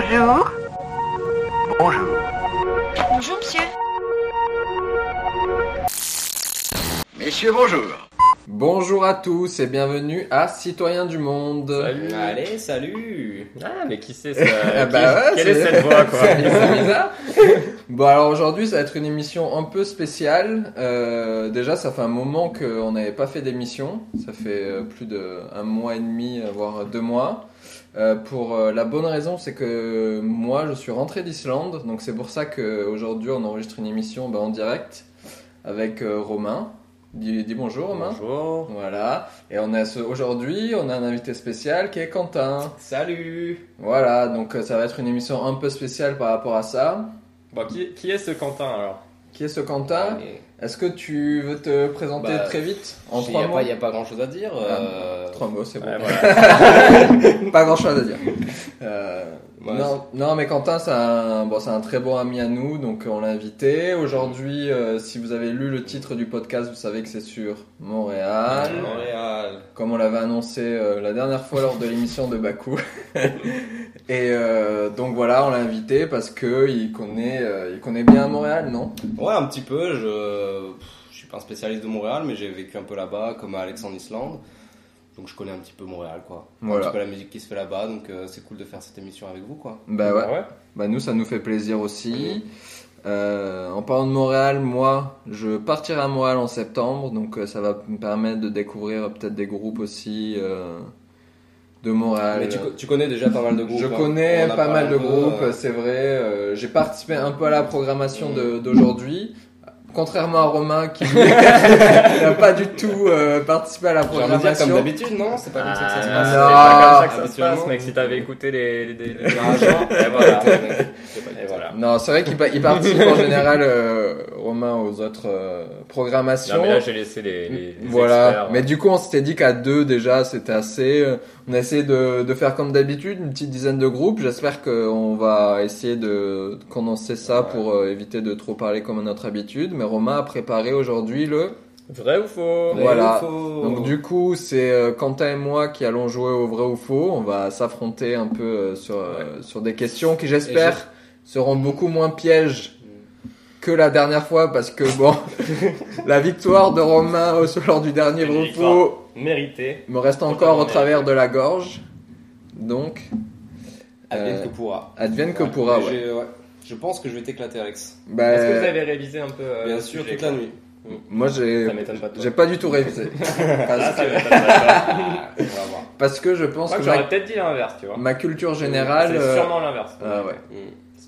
Bonjour. Bonjour. Bonjour, monsieur. Messieurs, bonjour. Bonjour à tous et bienvenue à Citoyens du Monde. Salut. Allez, salut Ah, mais qui c'est ça Ah Qui- bah ouais, Quelle est c'est- cette voix, quoi C'est bizarre. bon alors aujourd'hui ça va être une émission un peu spéciale. Euh, déjà ça fait un moment qu'on n'avait pas fait d'émission. Ça fait euh, plus de un mois et demi, euh, voire deux mois. Euh, pour euh, la bonne raison, c'est que moi je suis rentré d'Islande, donc c'est pour ça qu'aujourd'hui on enregistre une émission bah, en direct avec euh, Romain. Dis, dis bonjour Romain. Bonjour. Voilà. Et on a aujourd'hui, on a un invité spécial qui est Quentin. Salut Voilà, donc ça va être une émission un peu spéciale par rapport à ça. Bon, qui, qui est ce Quentin, alors? Qui est ce Quentin? Allez. Est-ce que tu veux te présenter Bah, très vite En Il trois n'y a, mots pas- y a pas grand chose à dire. euh, Trois mots, c'est bon. Ouais, voilà. pas grand chose à dire. Euh, Non, non, mais Quentin, c'est un, bon, c'est un très bon ami à nous, donc on l'a invité. Aujourd'hui, euh, si vous avez lu le titre du podcast, vous savez que c'est sur Montréal. Montréal. comme on l'avait annoncé euh, la dernière fois lors de l'émission de Bakou. Et euh, donc voilà, on l'a invité parce que il connaît, il connaît bien Montréal, non? Ouais, un petit peu. Je, je suis pas un spécialiste de Montréal, mais j'ai vécu un peu là-bas, comme à Alex en Islande. Donc je connais un petit peu Montréal, quoi. Un petit peu la musique qui se fait là-bas, donc euh, c'est cool de faire cette émission avec vous, quoi. Bah ouais. Ah ouais Bah nous, ça nous fait plaisir aussi. Euh, en parlant de Montréal, moi, je partirai à Montréal en septembre, donc euh, ça va me permettre de découvrir euh, peut-être des groupes aussi euh, de Montréal. Mais tu, co- tu connais déjà pas mal de groupes. Je hein. connais pas mal de groupes, c'est vrai. J'ai participé un peu à la programmation de- d'aujourd'hui. Contrairement à Romain qui n'a pas du tout euh, participé à la dire comme programmation. d'habitude, non C'est pas comme ça que ça se Ah, passe. c'est Non. pas comme ça que ça se passe, mec. Si t'avais écouté les... les, les- les- Et voilà. Et voilà. Non, c'est vrai qu'il pa- il participe en général, euh, Romain, aux autres euh, programmations. Non, mais là, j'ai laissé les, les, les voilà, experts. mais du coup on s'était dit qu'à deux déjà c'était assez. On a essayé de, de faire comme d'habitude, une petite dizaine de groupes. J'espère qu'on va essayer de condenser ça Ouais. pour euh, éviter de trop parler comme à notre habitude. Mais Romain a préparé aujourd'hui le. Vrai ou faux? Vrai Voilà. ou faux? Donc du coup c'est euh, Quentin et moi qui allons jouer au vrai ou faux. On va s'affronter un peu euh, sur, euh, sur des questions qui j'espère seront beaucoup moins pièges que la dernière fois parce que bon la victoire de Romain au lors du dernier Une Mérité. me reste encore au travers de la gorge. Donc, Advienne Euh, que pourra. advienne que pourra, ouais. Je pense que je vais t'éclaider, Alex. bah, Est-ce que vous avez révisé un peu euh, Bien sûr, toute la nuit. moi j'ai, Ça m'étonne pas pas du tout révisé. Ah, parce, ça que, m'étonnerait pas. On va voir. parce que je pense Moi, que j'aurais ma, peut-être dit l'inverse, tu vois. ma culture générale. C'est sûrement l'inverse. ah ouais. Parce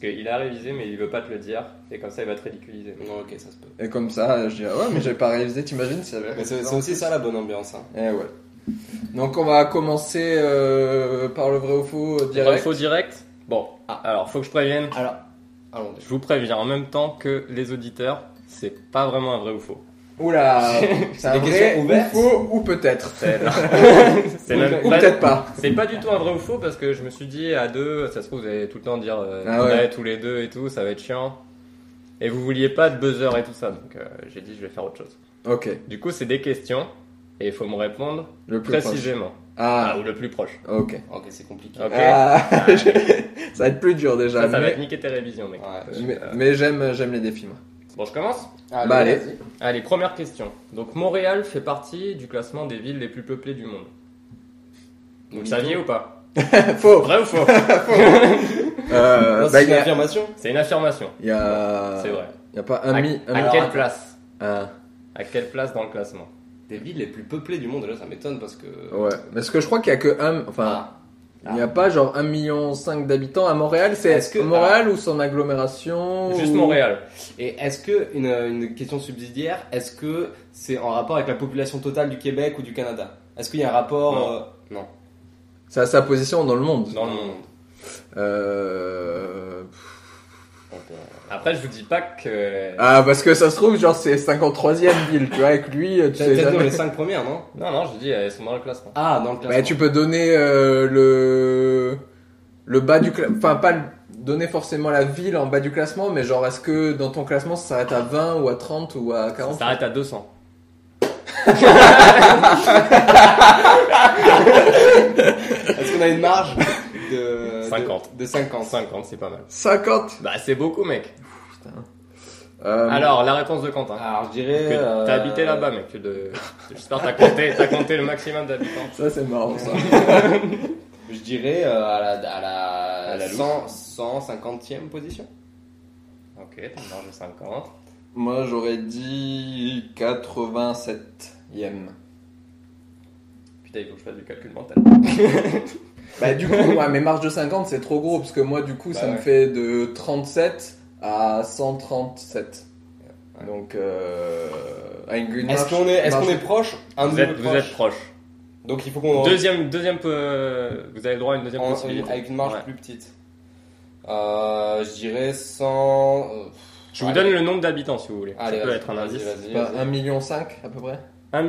qu'il a révisé, mais il veut pas te le dire. Et comme ça, il va te ridiculiser. Non, ok, ça se peut. Et comme ça, je dis ah ouais, mais j'ai pas révisé. T'imagines si j'avais Mais c'est aussi ça la bonne ambiance. Hein. Eh ouais. Donc on va commencer euh, par le vrai ou faux euh, Vrai ou direct. faux direct Bon, Ah. alors faut que je prévienne. Alors, allons Je vous préviens en même temps que les auditeurs, c'est pas vraiment un vrai ou faux. Oula, c'est un vrai ou faux ou peut-être. C'est même Ou peut-être pas. C'est pas du tout un vrai ou faux parce que je me suis dit à deux, ça se trouve vous allez tout le temps dire euh, Ah ouais. tous les deux et tout, ça va être chiant. Et vous vouliez pas de buzzer et tout ça, donc euh, j'ai dit je vais faire autre chose. Ok, Du coup c'est des questions et il faut me répondre le plus proche. précisément. Ah, Ah, ou le plus proche. ok. Ok, c'est compliqué. Ok. Ah, ça va être plus dur déjà. Ça, ça va te niquer tes révisions mec. Ouais. mais, Euh, mais j'aime, j'aime les défis moi. Bon je commence Allez, Bah, allez. Allez, première question. Donc Montréal fait partie du classement des villes les plus peuplées du monde. Vous le saviez ou pas Faux. Vrai ou faux Euh, Non, bah, c'est il une a, affirmation. C'est une affirmation. il y a, C'est vrai. il y a pas un À, mi, un à quelle place Ah, À quelle place dans le classement Des villes les plus peuplées du monde, déjà ça m'étonne parce que. ouais. Parce que je crois qu'il y a que un, enfin, Ah. Il n'y a pas genre 1 million 5 d'habitants à Montréal. C'est Est-ce que- Montréal ou son agglomération Juste ou- Montréal. Et est-ce que, une, une question subsidiaire, est-ce que c'est en rapport avec la population totale du Québec ou du Canada? Est-ce qu'il y a un rapport Non. euh, Non. Ça a sa position dans le monde. Dans le monde. Euh... Après, je vous dis pas que. Ah, parce que ça se trouve, genre, c'est 53ème ville, tu vois, avec lui, tu sais Peut-être jamais. les 5 premières, non? Non, non, je dis, elles sont dans le classement. Ah, dans le classement. Bah, tu peux donner euh, le le bas du classement, enfin pas le- donner forcément la ville en bas du classement, mais genre est-ce que dans ton classement ça s'arrête à 20 ou à 30 ou à Ça 40 s'arrête à 200. Est-ce qu'on a une marge? 50. 50. De 50. 50, c'est pas mal. 50 Bah, c'est beaucoup, mec. Euh, Alors, la réponse de Quentin. Alors, je dirais. Que euh, T'as habité là-bas, mec. De... J'espère que t'as compté, t'as compté le maximum d'habitants. Ça, c'est marrant, ça. Je dirais euh, à la, à la, À la 100, 150e position. Ok, t'as marge de 50. Moi, j'aurais dit 87ème. Putain, il faut que je fasse du calcul mental. Bah, du coup, ouais, mais marge de 50, c'est trop gros, parce que moi, du coup, ça Bah me fait de 37 à 137. Ouais. Donc, euh, une Est-ce qu'on est, est, marge- qu'on est proche Un Vous êtes, vous proche. êtes proche. Donc il faut qu'on. Deuxième, deuxième, euh, vous avez le droit à une deuxième en- possibilité. avec une marge Ouais. plus petite. Euh, je dirais 100. euh, Je vous allez. donne le nombre d'habitants si vous voulez. Allez, ça peut être un indice. vas-y, Pas vas-y. 1,5 million à peu près 1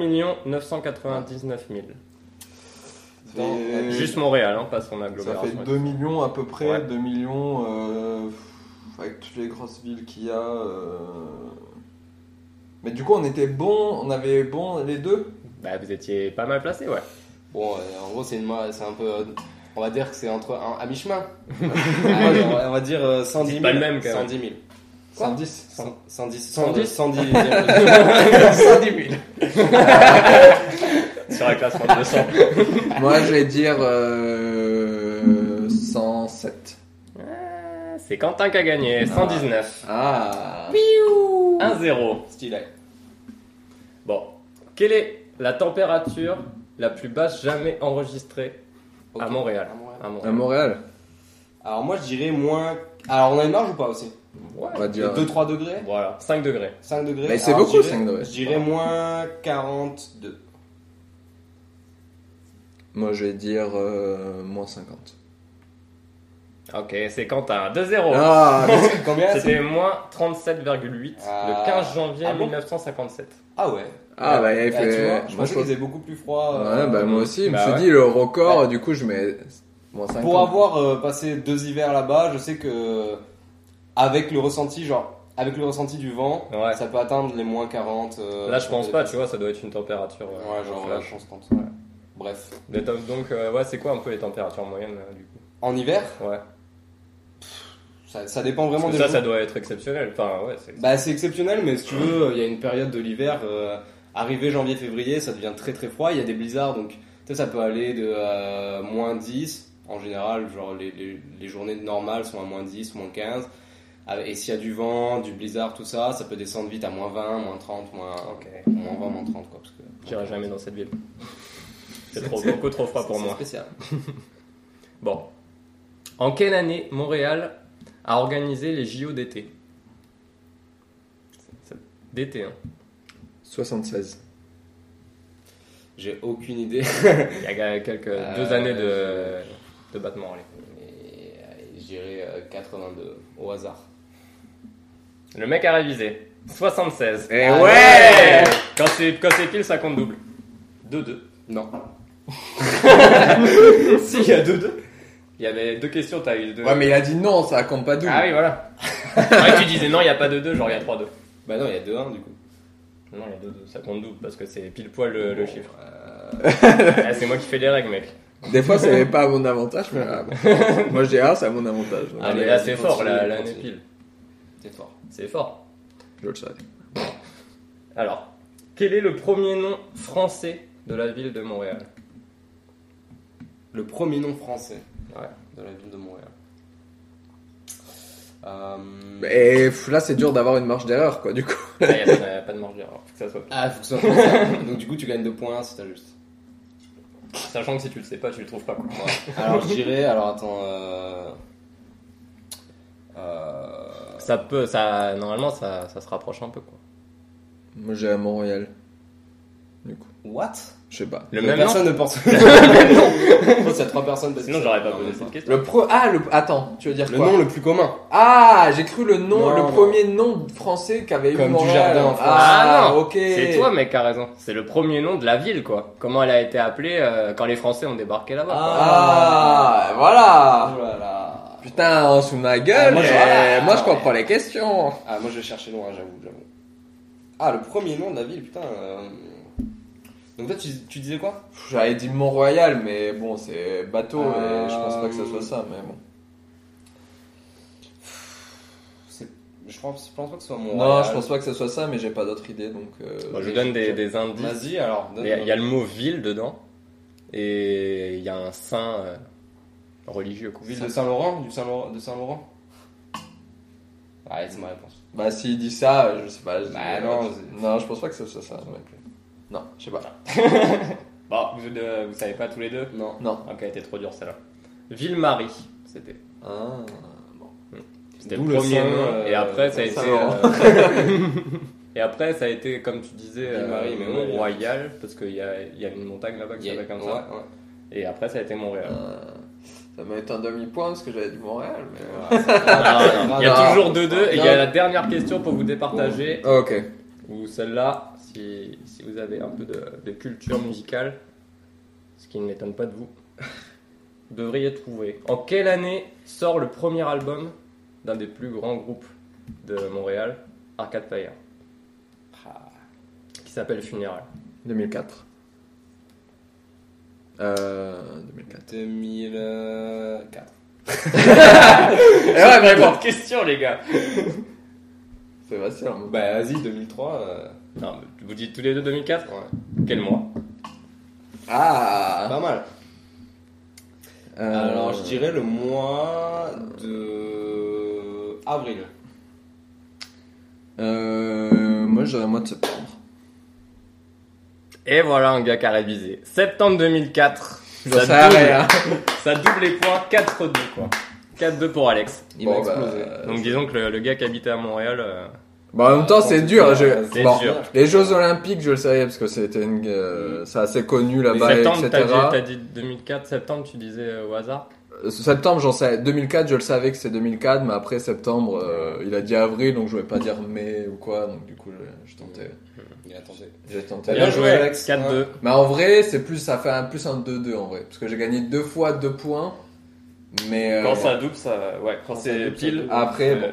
999 000. Ça fait- Juste Montréal, hein, pas son Ça agglomération. fait 2 millions à peu près, Ouais. 2 millions euh, avec toutes les grosses villes qu'il y a. euh. Mais du coup, on était bon, on avait bon les deux? Bah, vous étiez pas mal placé, ouais. Bon, euh, en gros, c'est une ma- c'est un peu. euh, On va dire que c'est entre un- à mi-chemin. On, va, dire euh, 110 000. C'est pas le même, quand même. 110 000. Quoi? 110 100 110 110 110 110 000 Sur un classement de 200. Moi, je vais dire euh, 107. Ah, C'est Quentin qui a gagné, 119. Ah 1-0. Stylé. Bon, quelle est la température la plus basse jamais enregistrée Ok. à Montréal À Montréal. À À Montréal. Montréal Alors moi je dirais moins. Alors on a une marge ou pas aussi? Ouais. On va dire. 2-3 degrés? Voilà, 5 degrés. 5 degrés? Mais c'est Alors, beaucoup, je dirais- 5 degrés. Je dirais moins 42. Moi, je vais dire euh, moins 50. Ok, c'est Quentin, 2-0. Ah Combien C'était moins 37,8 Ah. le 15 janvier Ah bon 1957. Ah ouais. Ah, bah, il Ah, tu fait. vois, je moi, pensais je qu'il pense- faisait beaucoup plus froid. Ouais, euh, bah, moi aussi, je me Bah suis ouais. dit le record, du coup, je mets moins 50. Pour avoir euh, passé deux hivers là-bas, je sais que avec le ressenti, genre avec le ressenti du vent, Ouais. ça peut atteindre les moins 40. euh, Là, je pense pas, tu vois, ça doit être une température. euh, Ouais, genre euh, constante. Ouais. Bref. Donc, euh, ouais, c'est quoi un peu les températures moyennes euh, du coup? En hiver, Ouais. ça, ça dépend vraiment Parce que des ça, jours. ça doit être exceptionnel. Enfin, ouais, c'est. Bah, c'est exceptionnel, mais si tu veux, il y a une période de l'hiver, euh, arrivé janvier-février, ça devient très très froid. Il y a des blizzards, donc ça peut aller de euh, moins 10. En général, genre les, les, les journées normales sont à moins 10, moins 15. Avec- Et s'il y a du vent, du blizzard, tout ça, ça peut descendre vite à moins 20, moins 30, moins, Ok. moins 20, moins 30. Quoi, parce que, J'irai jamais dans cette ville. C'est trop, beaucoup trop froid pour C'est moi. spécial. Bon. En quelle année Montréal a organisé les JO d'été? D'été, hein. 76. J'ai aucune idée. Il y a quelques Euh, deux années de, de battement. allez. Et, euh, je dirais euh, 82 au hasard. Le mec a révisé. 76. Eh Ah ouais Quand c'est quand c'est pile, ça compte double. 2-2. Non. si, il y a 2-2. Il y avait deux questions, t'as eu deux. Ouais, mais il a dit non, ça compte pas double. Ah oui, voilà. ouais, tu disais non, il n'y a pas de 2, genre il y a 3-2. Bah non, il y a 2-1 du coup. Non, il y a 2-2, ça compte double parce que c'est pile poil le, le chiffre. euh, Ah, c'est moi qui fais les règles, mec. Des fois, c'est pas à mon avantage, mais ah, bon. moi je dis ah, c'est à mon avantage. Ah, mais là, c'est fort, là, continue. pile. T'es fort. C'est fort. Je le savais. Alors, quel est le premier nom français de la ville de Montréal? Le premier nom français Ouais. de la ville de Montréal. Euh, Et pff, là, c'est dur d'avoir une marge d'erreur, quoi, du coup. Il n'y a, pas- y a pas de marge d'erreur, faut que ça soit. Ah, faut que ce soit ça. Donc du coup, tu gagnes 2 points si t'as juste. Sachant que si tu le sais pas, tu le trouves pas. Quoi. Alors je dirais, alors attends. Euh... Euh... Ça peut, ça, normalement, ça, ça se rapproche un peu, quoi. Moi, j'ai à Montréal. Du coup, What? Je sais pas. Le même nom Personne ne pense. non. Je pense qu'il y a 3 personnes. parce que Sinon, j'aurais pas posé même cette question. Le pro. Ah, le. Attends, tu veux dire Le quoi nom le plus commun. Ah, j'ai cru le nom, Non, le non. premier nom français qu'avait eu Comme Montréal. Dujardin en France. Ah, Ah, non. ok. C'est toi, mec, qui a raison. C'est le premier nom de la ville, quoi. Comment elle a été appelée euh, quand les Français ont débarqué là-bas. quoi. Ah, voilà. Oh là là. Putain, on sous ma gueule. Ah, moi, je- voilà. moi, je comprends les questions. Ah, moi je vais chercher loin, j'avoue, j'avoue. Ah, le premier nom de la ville, putain. euh, donc toi, tu, tu disais quoi? J'avais dit Mont-Royal, mais bon, c'est bateau, euh... et je pense pas que ça soit ça, euh, mais bon. Je pense, pas que ce soit Mont-Royal. Non, je pense pas que ce soit ça, mais j'ai pas d'autre idée, donc... Euh... Bon, je donne des, indices. Vas-y, alors. Il y, a le mot ville dedans, et il y a un saint euh, religieux. Ville de Saint-Laurent? Du De Saint-Laurent? Ah, c'est ma réponse. Bah, s'il dit ça, je sais pas. Bah, non, non, je pense pas que ce soit ça. Non, je sais pas. Bon, vous, euh, vous savez pas tous les deux Non. Non. Ok, elle était trop dure celle-là. Ville-Marie, c'était. Ah. C'était D'où le le premier nom. euh, et après, ça a été. Euh, et après, ça a été, comme tu disais, euh, Ville-Marie, mais ouais, Mont-Royal, parce qu'il y a, il y a une montagne là-bas qui s'appelle comme ouais, ça. ouais. Et après, ça a été Montréal. Euh, ça m'a été un demi-point parce que j'avais dit Montréal. Mais... Ouais. Ah, non, il y a non. toujours 2-2 et il y a la dernière question pour vous départager. Ok. Ou celle-là, si, si vous avez un peu de, de culture musicale, ce qui ne m'étonne pas de vous, vous devriez trouver. En quelle année sort le premier album d'un des plus grands groupes de Montréal, Arcade Fire, qui s'appelle Funeral 2004. Euh. 2004. 2004. Et ouais. Bonne question, les gars Hein. Bah, vas-y, 2003. euh, Non, mais vous dites tous les deux 2004 Ouais. Quel mois Ah Pas mal. Euh, Alors, je dirais le mois de. Avril. Euh. Moi, j'aurais mois de septembre. Et voilà un gars qui a révisé. Septembre 2004. J'en sais Ça double, rien. ça double les points 4-2 quoi. 4-2 pour Alex. Il Bon, m'a explosé. bah, Donc disons que le, le gars qui habitait à Montréal, euh, Bon, en même temps, c'est dur. je- C'est bon, dur. Les Jeux Olympiques, je le savais parce que c'était une, euh, c'est assez connu là-bas, septembre, t'as etc. dit, t'as dit 2004, septembre, tu disais euh, au hasard? Euh, Septembre, j'en sais. 2004, je le savais que c'est 2004, mais après septembre, euh, il a dit avril, donc je voulais pas dire mai ou quoi, donc du coup, je, je tentais. Il a tenté. J'ai tenté. Bien joué, Alex. 4-2. Mais en vrai, c'est plus, ça fait un plus un 2-2 en vrai, parce que j'ai gagné deux fois deux points, mais euh, Quand ça double, ça, ouais, quand ça c'est pile. après, bon.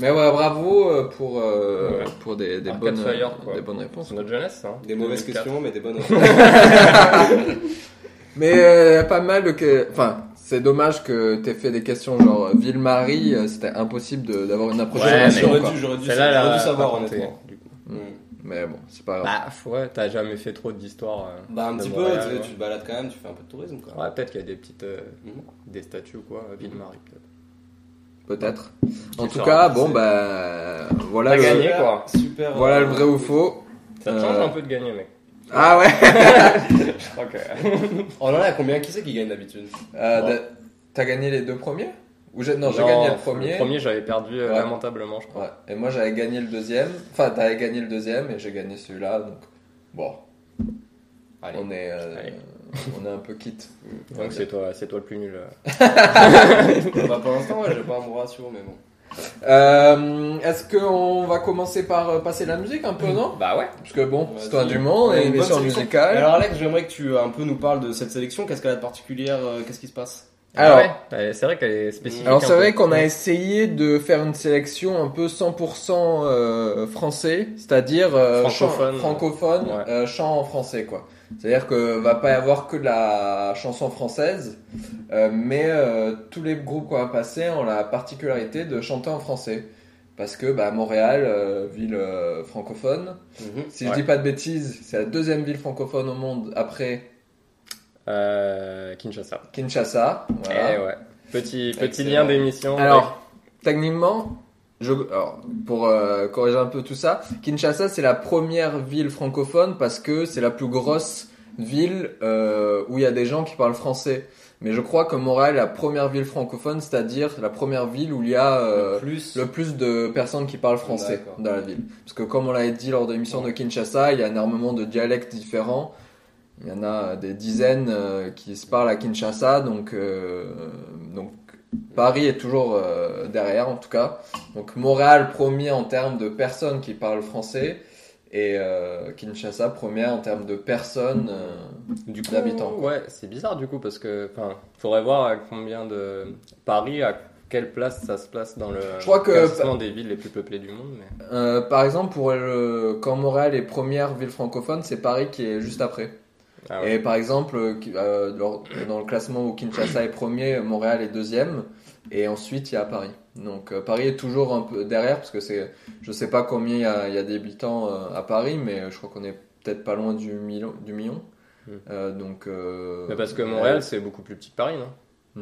Mais ouais, bravo euh, pour euh, Ouais. pour des, des bonnes Fire, des bonnes réponses. C'est notre jeunesse, hein. Des mauvaises 2004. questions, mais des bonnes Mais euh, pas mal de que, enfin, c'est dommage que t'aies fait des questions genre euh, Ville-Marie, euh, c'était impossible de- d'avoir une Ouais, approximation. J'aurais dû, j'aurais dû, dû savoir, honnêtement. du coup. Mm. Mais bon, c'est pas grave. Bah, ouais, t'as jamais fait trop d'histoire. euh, Bah, un petit peu, Montréal, tu, ouais. tu te balades quand même, tu fais un peu de tourisme, quoi. Ouais, peut-être qu'il y a des petites, euh, Mhm. des statues ou quoi, euh, Ville-Marie. peut-être. Peut-être. En tout cas, bon bah voilà le, gagné. Quoi. Super. voilà euh, le vrai ou faux. Ça te change Euh, un peu de gagner, mec. Ah ouais. Je crois que. On en a combien? Qui c'est qui gagne d'habitude? Euh, T'as gagné les deux premiers? Ou j'ai- non, j'ai gagné le premier. Le premier, j'avais perdu euh, Ouais. lamentablement, je crois. Ouais. Et moi j'avais gagné le deuxième. Enfin, t'avais gagné le deuxième et j'ai gagné celui-là. Donc bon, Allez. on est euh, Allez. on est un peu quitte. Donc c'est toi, c'est toi le plus nul. bah, pour l'instant, ouais, j'ai pas un bon ratio, mais bon. Euh, Est-ce qu'on va commencer par passer la musique un peu, non? Bah ouais. Parce que bon, c'est toi du monde et une émission musicale. Alors, Alex, j'aimerais que tu un peu nous parles de cette sélection. Qu'est-ce qu'elle a de particulière Qu'est-ce qui se passe? Alors- Ah ouais, ouais, c'est vrai qu'elle est spécifique. Alors c'est vrai qu'on a essayé de faire une sélection un peu 100% euh, français, c'est-à-dire euh, Francophone. chant- francophone, Ouais. euh, chant en français quoi. C'est-à-dire que va pas y avoir que de la chanson française, euh, mais euh, tous les groupes qu'on va passer ont la particularité de chanter en français. Parce que bah, Montréal, euh, ville euh, francophone, si je Ouais. dis pas de bêtises, c'est la deuxième ville francophone au monde après Euh, Kinshasa. Kinshasa. Voilà. Eh ouais. Petit, petit Excellent. lien d'émission. Alors, techniquement, je, alors, pour euh, corriger un peu tout ça, Kinshasa c'est la première ville francophone parce que c'est la plus grosse ville euh, où il y a des gens qui parlent français. Mais je crois que Montréal est la première ville francophone, c'est-à-dire la première ville où il y a euh, Le plus. le plus de personnes qui parlent français dans la ville. Parce que comme on l'avait dit lors de l'émission de Kinshasa, il y a énormément de dialectes différents. Il y en a des dizaines euh, qui se parlent à Kinshasa, donc, euh, donc Paris est toujours euh, derrière en tout cas. Donc Montréal premier en termes de personnes qui parlent français et euh, Kinshasa premier en termes de personnes. euh, d'habitants. ouais, c'est bizarre du coup parce que, enfin, faudrait voir à combien de Paris, à quelle place ça se place dans le Je crois que- classement des villes les plus peuplées du monde. Mais... euh, par exemple, pour le, quand Montréal est première ville francophone, c'est Paris qui est juste après. Ah ouais. Et par exemple, euh, euh, dans le classement où Kinshasa est premier, Montréal est deuxième, et ensuite il y a Paris. Donc euh, Paris est toujours un peu derrière parce que c'est, je sais pas combien il y a, il y a d'habitants euh, à Paris, mais je crois qu'on est peut-être pas loin du million. Du million. Hmm. Euh, donc. euh, Mais parce que Montréal, c'est beaucoup plus petit que Paris, non?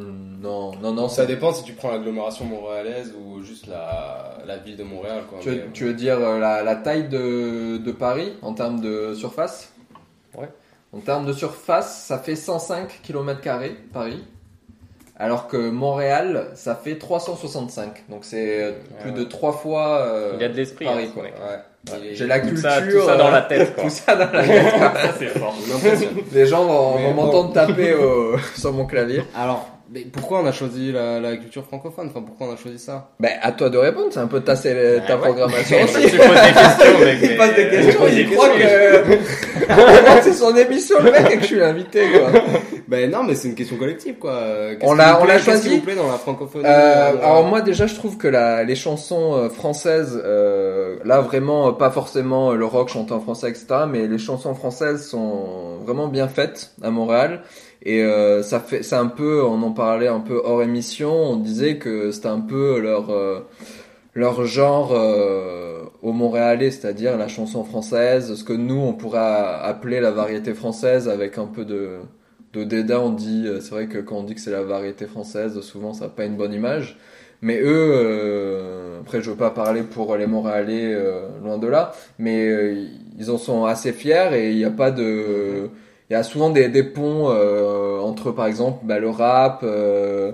Hmm, Non, non, non. Ça dépend si tu prends l'agglomération montréalaise ou juste la, la ville de Montréal. Quoi. Tu veux, Mais, tu veux dire la, la taille de, de Paris en termes de surface? Ouais. En termes de surface, ça fait 105 km Paris. Alors que Montréal, ça fait 365. Donc c'est euh, plus ouais. de trois fois euh, Il y a de l'esprit. Paris. hein, quoi. Ouais. Est- J'ai la Tout culture. ça, tout ça dans euh, la tête, quoi. tout ça dans la tête. C'est fort. Les gens vont, Mais vont bon. m'entendre taper au- sur mon clavier. Alors, mais pourquoi on a choisi la, la culture francophone? Enfin, pourquoi on a choisi ça? Ben, à toi de répondre, c'est un peu ta, ta ouais. programmation Tu aussi. poses des questions, mec. Il mais- passe des questions, pose il croit que c'est son émission le mec et que je suis l'invité quoi. Ben non, mais c'est une question collective, quoi. On l'a- on l'a qu'est-ce choisi qui vous plaît dans la francophonie Euh, euh, alors moi déjà je trouve que la, les chansons euh, françaises, euh, là vraiment euh, pas forcément euh, le rock chanté en français etc, mais les chansons françaises sont vraiment bien faites à Montréal et euh, ça fait c'est un peu on en parlait un peu hors émission, on disait que c'était un peu leur euh, leur genre euh, au Montréalais, c'est-à-dire la chanson française, ce que nous on pourrait appeler la variété française avec un peu de de dédain, on dit, euh, c'est vrai que quand on dit que c'est la variété française, souvent ça n'a pas une bonne image. Mais eux, euh, après je veux pas parler pour les Montréalais, euh, loin de là, mais euh, ils en sont assez fiers et il n'y a pas de... Il y a souvent des, des ponts euh, entre par exemple bah, le rap euh,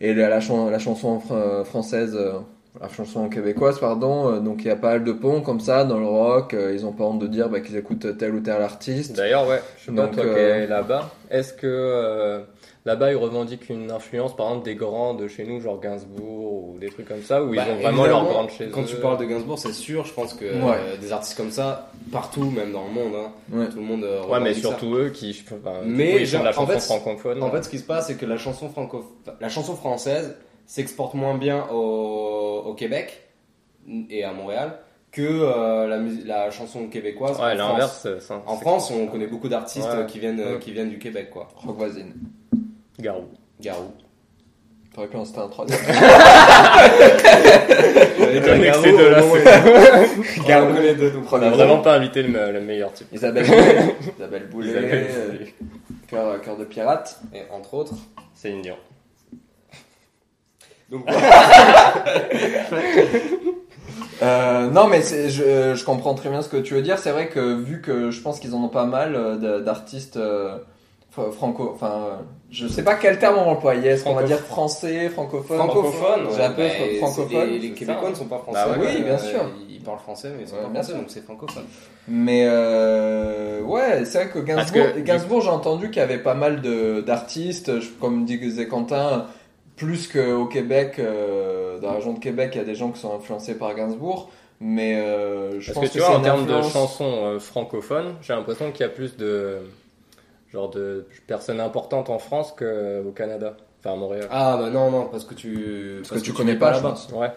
et la, la, chan- la chanson fr- française, euh, la chanson québécoise, pardon. Euh, donc il y a pas mal de ponts comme ça dans le rock. euh, ils ont pas honte de dire bah, qu'ils écoutent tel ou tel artiste. D'ailleurs, ouais, je sais pas, Donc, toi qui euh, es là-bas, est-ce que euh, là-bas ils revendiquent une influence, par exemple, des grands de chez nous, genre Gainsbourg ou des trucs comme ça, où Bah, ils ont vraiment leur grande chez Quand eux tu parles de Gainsbourg, c'est sûr, je pense que Ouais. euh, des artistes comme ça, partout, même dans le monde, hein, Ouais. tout le monde euh, Ouais, mais ça. surtout eux qui Mais coup, ils font de la en chanson fait, francophone. En fait, ce qui se passe, c'est que la chanson franco, la chanson française s'exporte moins bien au, au Québec et à Montréal que euh, la, la chanson québécoise ouais, en France. l'inverse. En France, on connaît beaucoup d'artistes Ouais. qui viennent euh, Ouais. qui viennent du Québec, quoi. Rock voisine. Garou. Garou. T'aurais pu en citer un troisième. Avec ces deux-là, c'est- Garou. On connaît deux, donc On a vraiment pas invité le, le meilleur type. Isabelle Boulet. Isabelle Boulet. Isabelle euh. Cœur, cœur de pirate. Et entre autres. C'est Indian. Donc Euh, non, mais c'est- je, je comprends très bien ce que tu veux dire. C'est vrai que vu que je pense qu'ils en ont pas mal euh, d'artistes euh, franco, enfin, je sais pas quel terme on va employer. Est-ce qu'on va dire français, francophone? Francophone, J'ai un peu c'est- francophone. Les, Québécois ne sont pas français. Bah ouais, oui, bien euh, sûr. Ils parlent français, mais ils sont Ouais, pas bien français, sûr. donc c'est francophone. Mais euh, ouais, c'est vrai que Gainsbourg, que- Gainsbourg j'ai entendu qu'il y avait pas mal de d'artistes, comme disait Quentin, plus qu'au Québec, euh, dans la région de Québec, il y a des gens qui sont influencés par Gainsbourg, mais euh, je Parce pense que tu c'est vois, en termes de chansons euh, francophones, j'ai l'impression qu'il y a plus de genre de personnes importantes en France qu'au Canada, enfin à Montréal. Ah bah non, non, parce que tu, Parce que tu connais pas, pas je là-bas. pense. Ouais.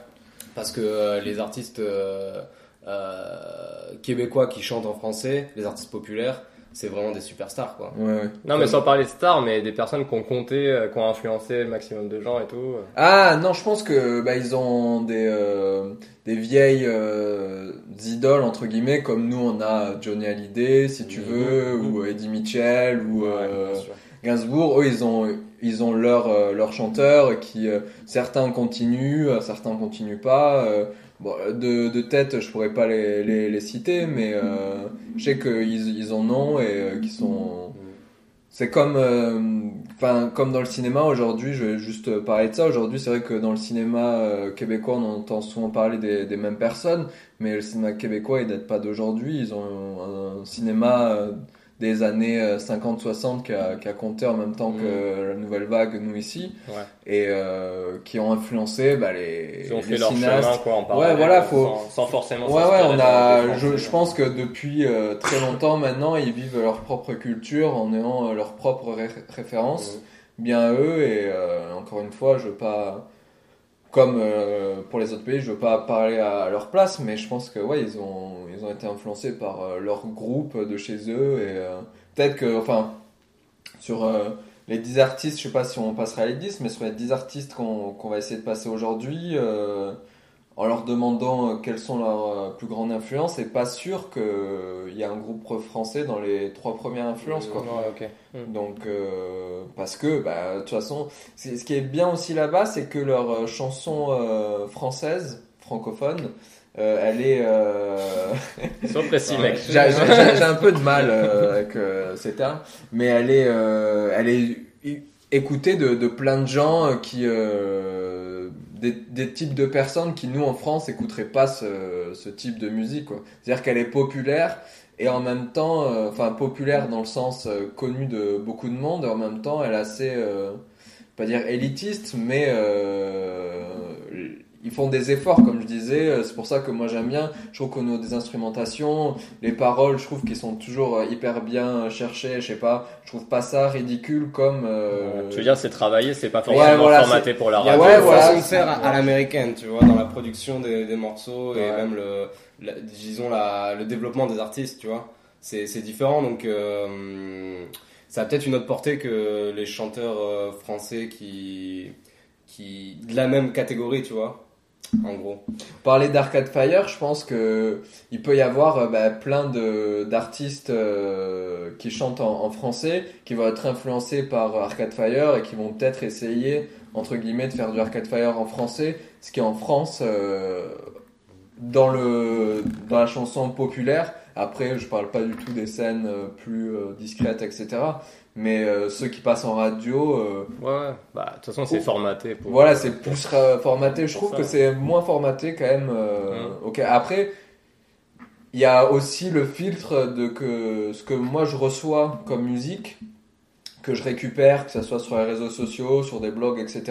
Parce que euh, les artistes euh, euh, québécois qui chantent en français, les artistes populaires, c'est vraiment des superstars, quoi. Ouais, ouais. Non, mais sans parler de stars, mais des personnes qui ont compté, euh, qui ont influencé le maximum de gens et tout. Ah non, je pense que bah, ils ont des euh, des vieilles euh, idoles entre guillemets comme nous on a Johnny Hallyday si tu Mhm. veux ou Eddie Mitchell ou euh, bien sûr. Gainsbourg. Eux ils ont ils ont leur euh, leur chanteur qui euh, certains continuent, euh, certains continuent pas. Euh, bon, de, de tête je pourrais pas les, les, citer mais euh, je sais qu'ils ils en ont et euh, qui sont c'est comme, euh, comme dans le cinéma aujourd'hui, je vais juste parler de ça. Aujourd'hui, c'est vrai que dans le cinéma euh, québécois, on entend souvent parler des, des mêmes personnes, mais le cinéma québécois, il date pas d'aujourd'hui. Ils ont un, cinéma euh, des années 50-60 qui a, qui a compté en même temps que la nouvelle vague, nous ici, Ouais. et euh, qui ont influencé bah, les, Ils ont les fait leur cinéastes. chemin, quoi, en parallèle, voilà, faut- sans, sans forcément Ouais, ouais, on a. Je, je pense que depuis euh, très longtemps maintenant, ils vivent leur propre culture en ayant euh, leur propre ré- référence. Bien eux, et euh, encore une fois, je veux pas. Comme euh, pour les autres pays, je veux pas parler à leur place, mais je pense que ouais, ils ont, ils ont été influencés par euh, leur groupe de chez eux et euh, peut-être que, enfin, sur euh, les 10 artistes, je sais pas si on passera les 10, mais sur les 10 artistes qu'on qu'on va essayer de passer aujourd'hui, euh, en leur demandant euh, quelles sont leurs euh, plus grandes influences, c'est pas sûr qu'il y a un groupe français dans les trois premières influences, quoi. Ouais, ok. Donc, euh, parce que, bah, de toute façon, c'est- ce qui est bien aussi là-bas, c'est que leur euh, chanson euh, française, francophone, euh, elle est. euh, Sois précis, mec. j'ai un peu de mal euh, avec euh, ces termes, mais elle est, euh, elle est écoutée de, de plein de gens euh, qui. Des, des types de personnes qui, nous, en France, écouteraient pas ce, ce type de musique. C'est-à-dire qu'elle est populaire et en même temps, euh, enfin, populaire dans le sens euh, connu de beaucoup de monde, et en même temps, elle est assez. euh, pas dire élitiste, mais ils font des efforts, comme je disais. euh, C'est pour ça que moi j'aime bien. Je trouve qu'au niveau des instrumentations, les paroles, je trouve qu'ils sont toujours euh, hyper bien cherchées. Je sais pas, je trouve pas ça ridicule comme. euh, Tu veux dire, c'est travaillé, c'est pas Ouais, forcément voilà, formaté pour la radio. Ouais, voilà. façons de faire à, l'américaine, tu vois, dans la production des, des morceaux et Ouais. même le, la- disons la, le développement des artistes, tu vois. C'est différent, donc euh, ça a peut-être une autre portée que les chanteurs français qui, qui de la même catégorie, tu vois. En gros. Parler d'Arcade Fire, je pense que il peut y avoir euh, bah, plein d'artistes euh, qui chantent en, français, qui vont être influencés par Arcade Fire et qui vont peut-être essayer entre guillemets de faire du Arcade Fire en français, ce qui en France euh, dans le dans la chanson populaire. Après, je parle pas du tout des scènes plus discrètes, etc. Mais euh, ceux qui passent en radio. euh, Ouais. Bah, de toute façon, c'est formaté pour. voilà, c'est plus formaté. Je trouve ça. que c'est moins formaté quand même. euh, Mm. Ok. Après, il y a aussi le filtre de que ce que moi je reçois comme musique, que je récupère, que ce soit sur les réseaux sociaux, sur des blogs, etc.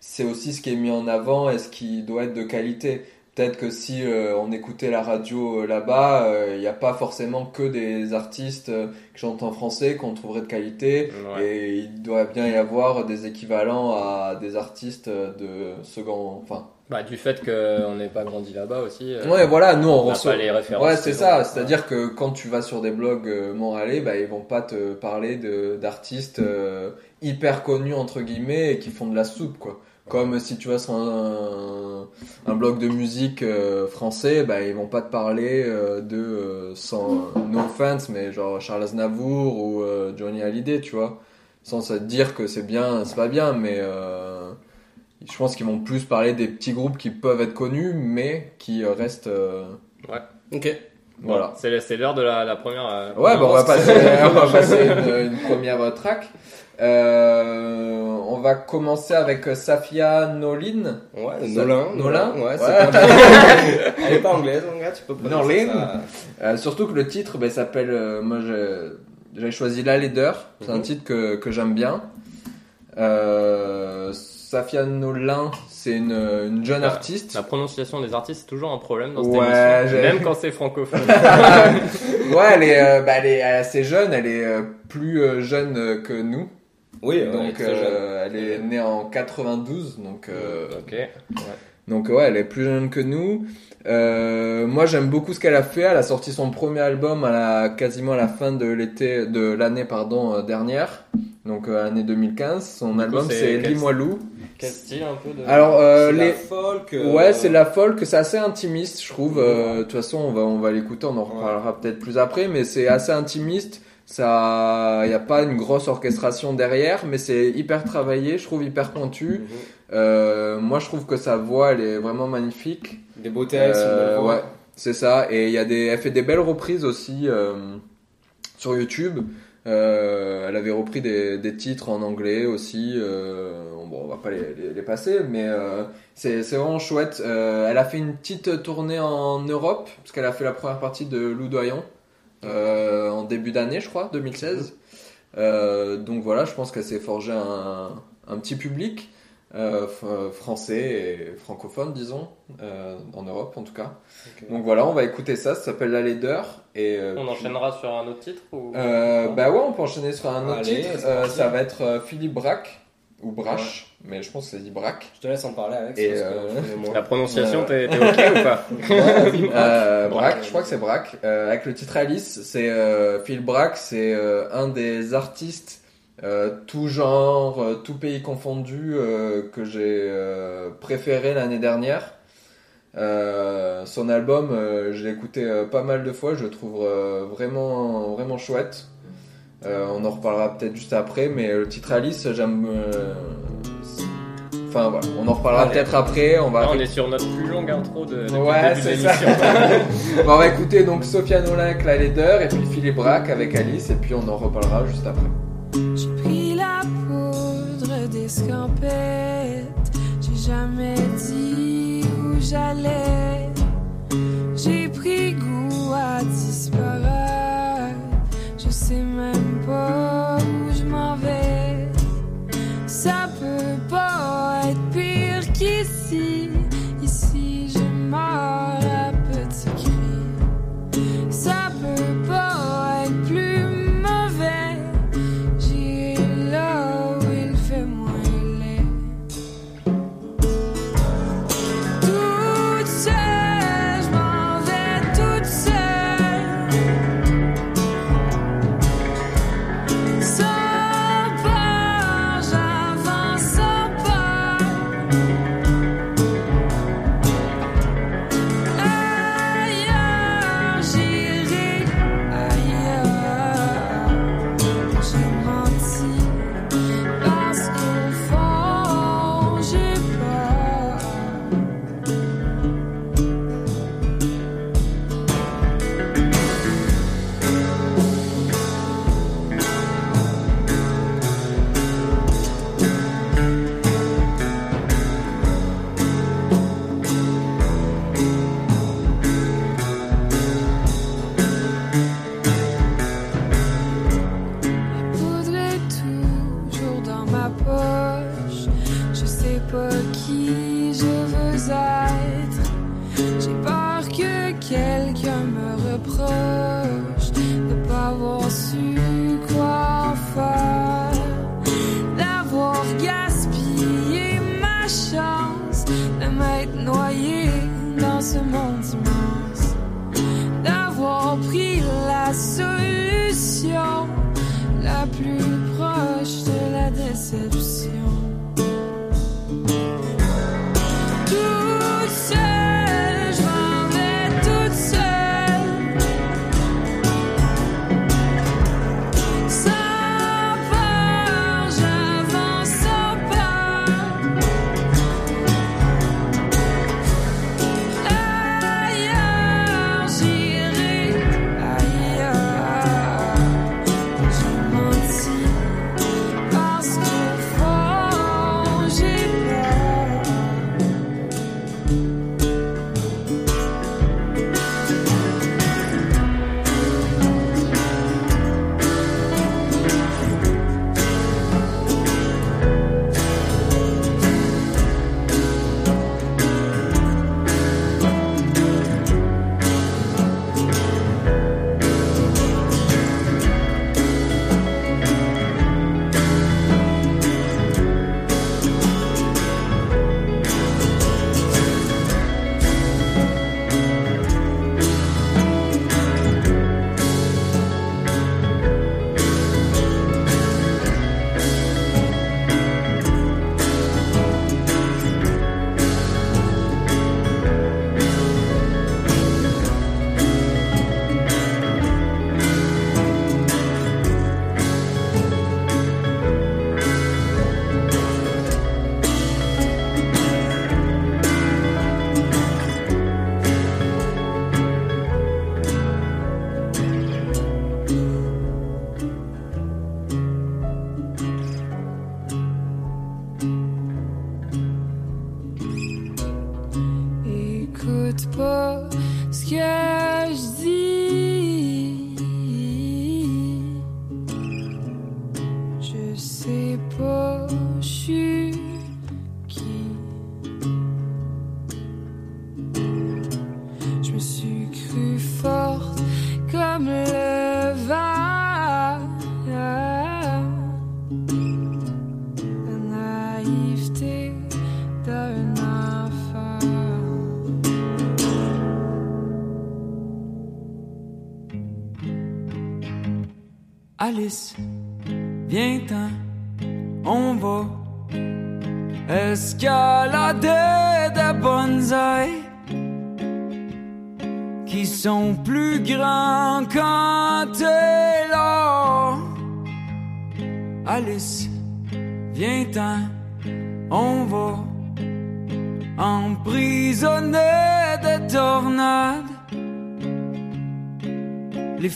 C'est aussi ce qui est mis en avant et ce qui doit être de qualité. Peut-être que si euh, on écoutait la radio euh, là-bas, euh, il n'y a pas forcément que des artistes euh, qui chantent en français qu'on trouverait de qualité. Ouais. Et il doit bien y avoir des équivalents à des artistes de second. Enfin, Bah, du fait qu'on n'ait pas grandi là-bas aussi. euh, ouais, voilà, nous on on n'a reçoit. pas les références. Ouais, c'est ça. C'est-à-dire que quand tu vas sur des blogs euh, montréalais, bah, ils vont pas te parler de d'artistes euh, hyper connus entre guillemets et qui font de la soupe, quoi. Comme si tu vas sur un, un blog de musique euh, français, bah, ils vont pas te parler euh, de, euh, sans no offense, mais genre Charles Aznavour ou Johnny Hallyday, tu vois. Sans se dire que c'est bien, c'est pas bien, mais euh, je pense qu'ils vont plus parler des petits groupes qui peuvent être connus, mais qui restent. euh, Ok. voilà. C'est l'heure de la, la première. Ouais, bah, on va passer, on va passer une, une première track. Euh, on va commencer avec euh, Safia Nolin. Ouais, Nolin. Nolin Ouais, Ouais. c'est pas Elle est pas anglaise, mon gars, tu peux pas Nolin. ça. Euh, surtout que le titre ben, s'appelle. euh, moi, j'ai- j'avais choisi La Leader. C'est un Mhm. titre que, que j'aime bien. Euh, Safia Nolin, c'est une, une jeune artiste. La prononciation des artistes, c'est toujours un problème dans cette Ouais, émission. Même quand c'est francophone. ouais, elle est, euh, bah, elle est assez jeune. Elle est euh, plus jeune que nous. Oui, donc, euh, elle est née en 92. Donc, euh, ok. Donc ouais, elle est plus jeune que nous. Euh, moi j'aime beaucoup ce qu'elle a fait. Elle a sorti son premier album à la, quasiment à la fin de l'été de l'année pardon euh, dernière. Donc euh, année 2015. Son coup, album c'est Dis-moi Lou. Quel style un peu de. Alors euh, les la folk. euh, Ouais, c'est la folk, c'est assez intimiste, je trouve. Euh, De toute façon, on va, on va l'écouter, on en reparlera peut-être plus après, mais c'est assez intimiste. Ça, il n'y a pas une grosse orchestration derrière, mais c'est hyper travaillé, je trouve hyper pointu. Mhm. Euh, moi, je trouve que sa voix, elle est vraiment magnifique. Des une Euh, ouais, c'est ça. Et il y a des, elle fait des belles reprises aussi euh, sur YouTube. Euh, elle avait repris des, des titres en anglais aussi. Euh, bon, on va pas les, les, les passer, mais euh, c'est c'est vraiment chouette. Euh, elle a fait une petite tournée en Europe parce qu'elle a fait la première partie de Loudoyon euh, en début d'année, je crois, 2016. Euh, donc voilà, je pense qu'elle s'est forgé un, un petit public euh, français et francophone, disons, euh, en Europe en tout cas. Donc voilà, on va écouter ça, ça s'appelle La Leader. Et, euh, On enchaînera sur un autre titre ou... euh, bah ouais, on peut enchaîner sur un autre Allez, titre. Euh, ça va être euh, Philippe Braque ou Brash, mais je pense que c'est dit Braque. Je te laisse en parler, Alex. Et, parce que euh. La prononciation, Euh, t'es ok ou pas Euh, Braque. Je crois que c'est Braque. Euh, avec le titre Alice, c'est euh, Phil Braque, c'est euh, un des artistes euh, tout genre, tout pays confondu euh, que j'ai euh, préféré l'année dernière. Euh, son album, euh, je l'ai écouté euh, pas mal de fois, je le trouve euh, vraiment vraiment chouette. Euh, on en reparlera peut-être juste après, mais le titre Alice, j'aime. euh, Enfin voilà, on en reparlera peut-être après. On va Là, on est sur notre plus longue intro de, Ouais, c'est ça. Bon, on va écouter donc Sophia Nolin, la leader, et puis Philippe Braque avec Alice, et puis on en reparlera juste après. J'ai pris la poudre d'escampette. J'ai jamais dit où j'allais. J'ai pris goût à disparaître. Je sais même Ça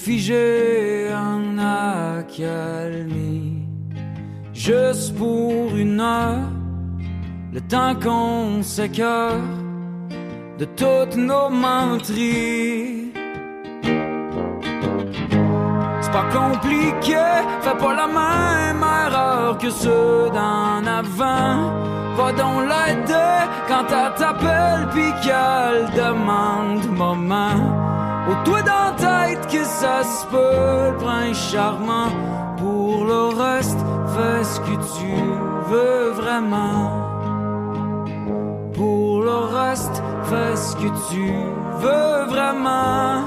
figer en accalmie juste pour une heure le temps qu'on s'écœure de toutes nos menteries c'est pas compliqué, fais pas la même erreur que ceux d'en avant. Va donc l'aider quand elle t'appelle pis qu'elle demande moment. Au toi dans tête que ça se peut, prince charmant. Pour le reste, fais ce que tu veux vraiment. Pour le reste, fais ce que tu veux vraiment.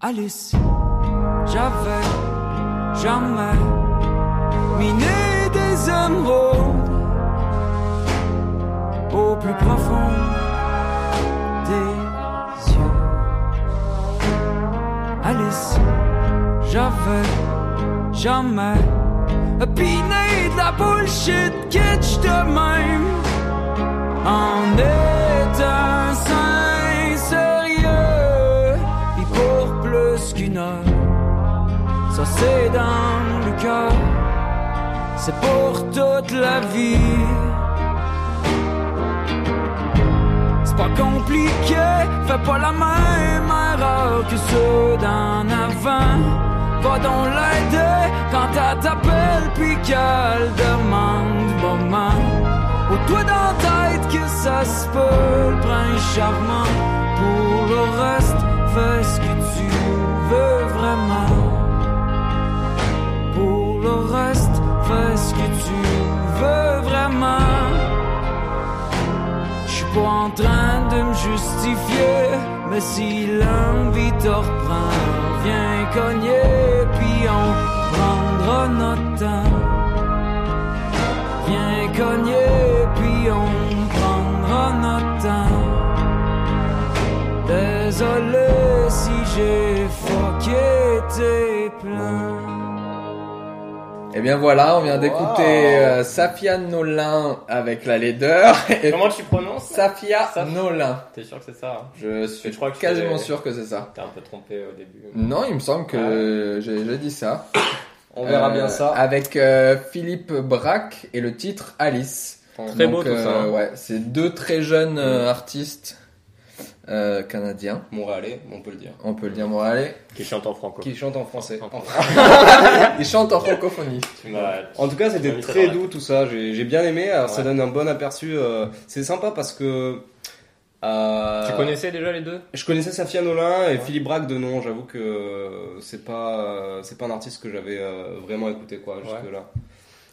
Alice, j'avais jamais miné des émeraudes au plus profond des yeux. Alice, j'avais jamais piné de la bullshit kitsch de même en saint sérieux Pis pour plus qu'une heure ça c'est dans le cœur c'est pour toute la vie compliqué fais pas la même erreur que ceux d'en avant va donc l'aider quand elle t'appelle puis qu'elle demande moment au toi dans la tête que ça se peut, le prince charmant. Pour le reste, fais ce que tu veux vraiment. Pour le reste, fais ce que tu veux vraiment. En train de me justifier, mais si l'envie te reprend, viens cogner, puis on prendra notre temps. Viens cogner, puis on prendra notre temps. Désolé si j'ai fucké tes plans. Et Eh bien voilà, on vient d'écouter euh, Safia Nolin avec la laideur et Comment tu prononces Safia Saf- Nolin. T'es sûr que c'est ça hein? Je suis Je crois que quasiment sûr que c'est ça. T'es un peu trompé au début. Non, il me semble que j'ai j'ai dit ça. On verra Euh, bien ça. Avec euh, Philippe Braque et le titre Alice. Très beau tout ça, hein. Ouais, c'est deux très jeunes euh, artistes euh, canadiens, Montréalais, on peut le dire. on peut le dire montréalais. Qui chante en franco. Qui chante en français. En Ils chantent en francophonie. En tout cas, c'était très doux tout ça. J'ai bien aimé. Alors, Ça donne un bon aperçu. euh, C'est sympa parce que. euh, Tu connaissais déjà les deux? Je connaissais Safia Nolin et Ouais. Philippe Braque de nom. J'avoue que c'est pas c'est pas un artiste que j'avais vraiment écouté quoi jusque là.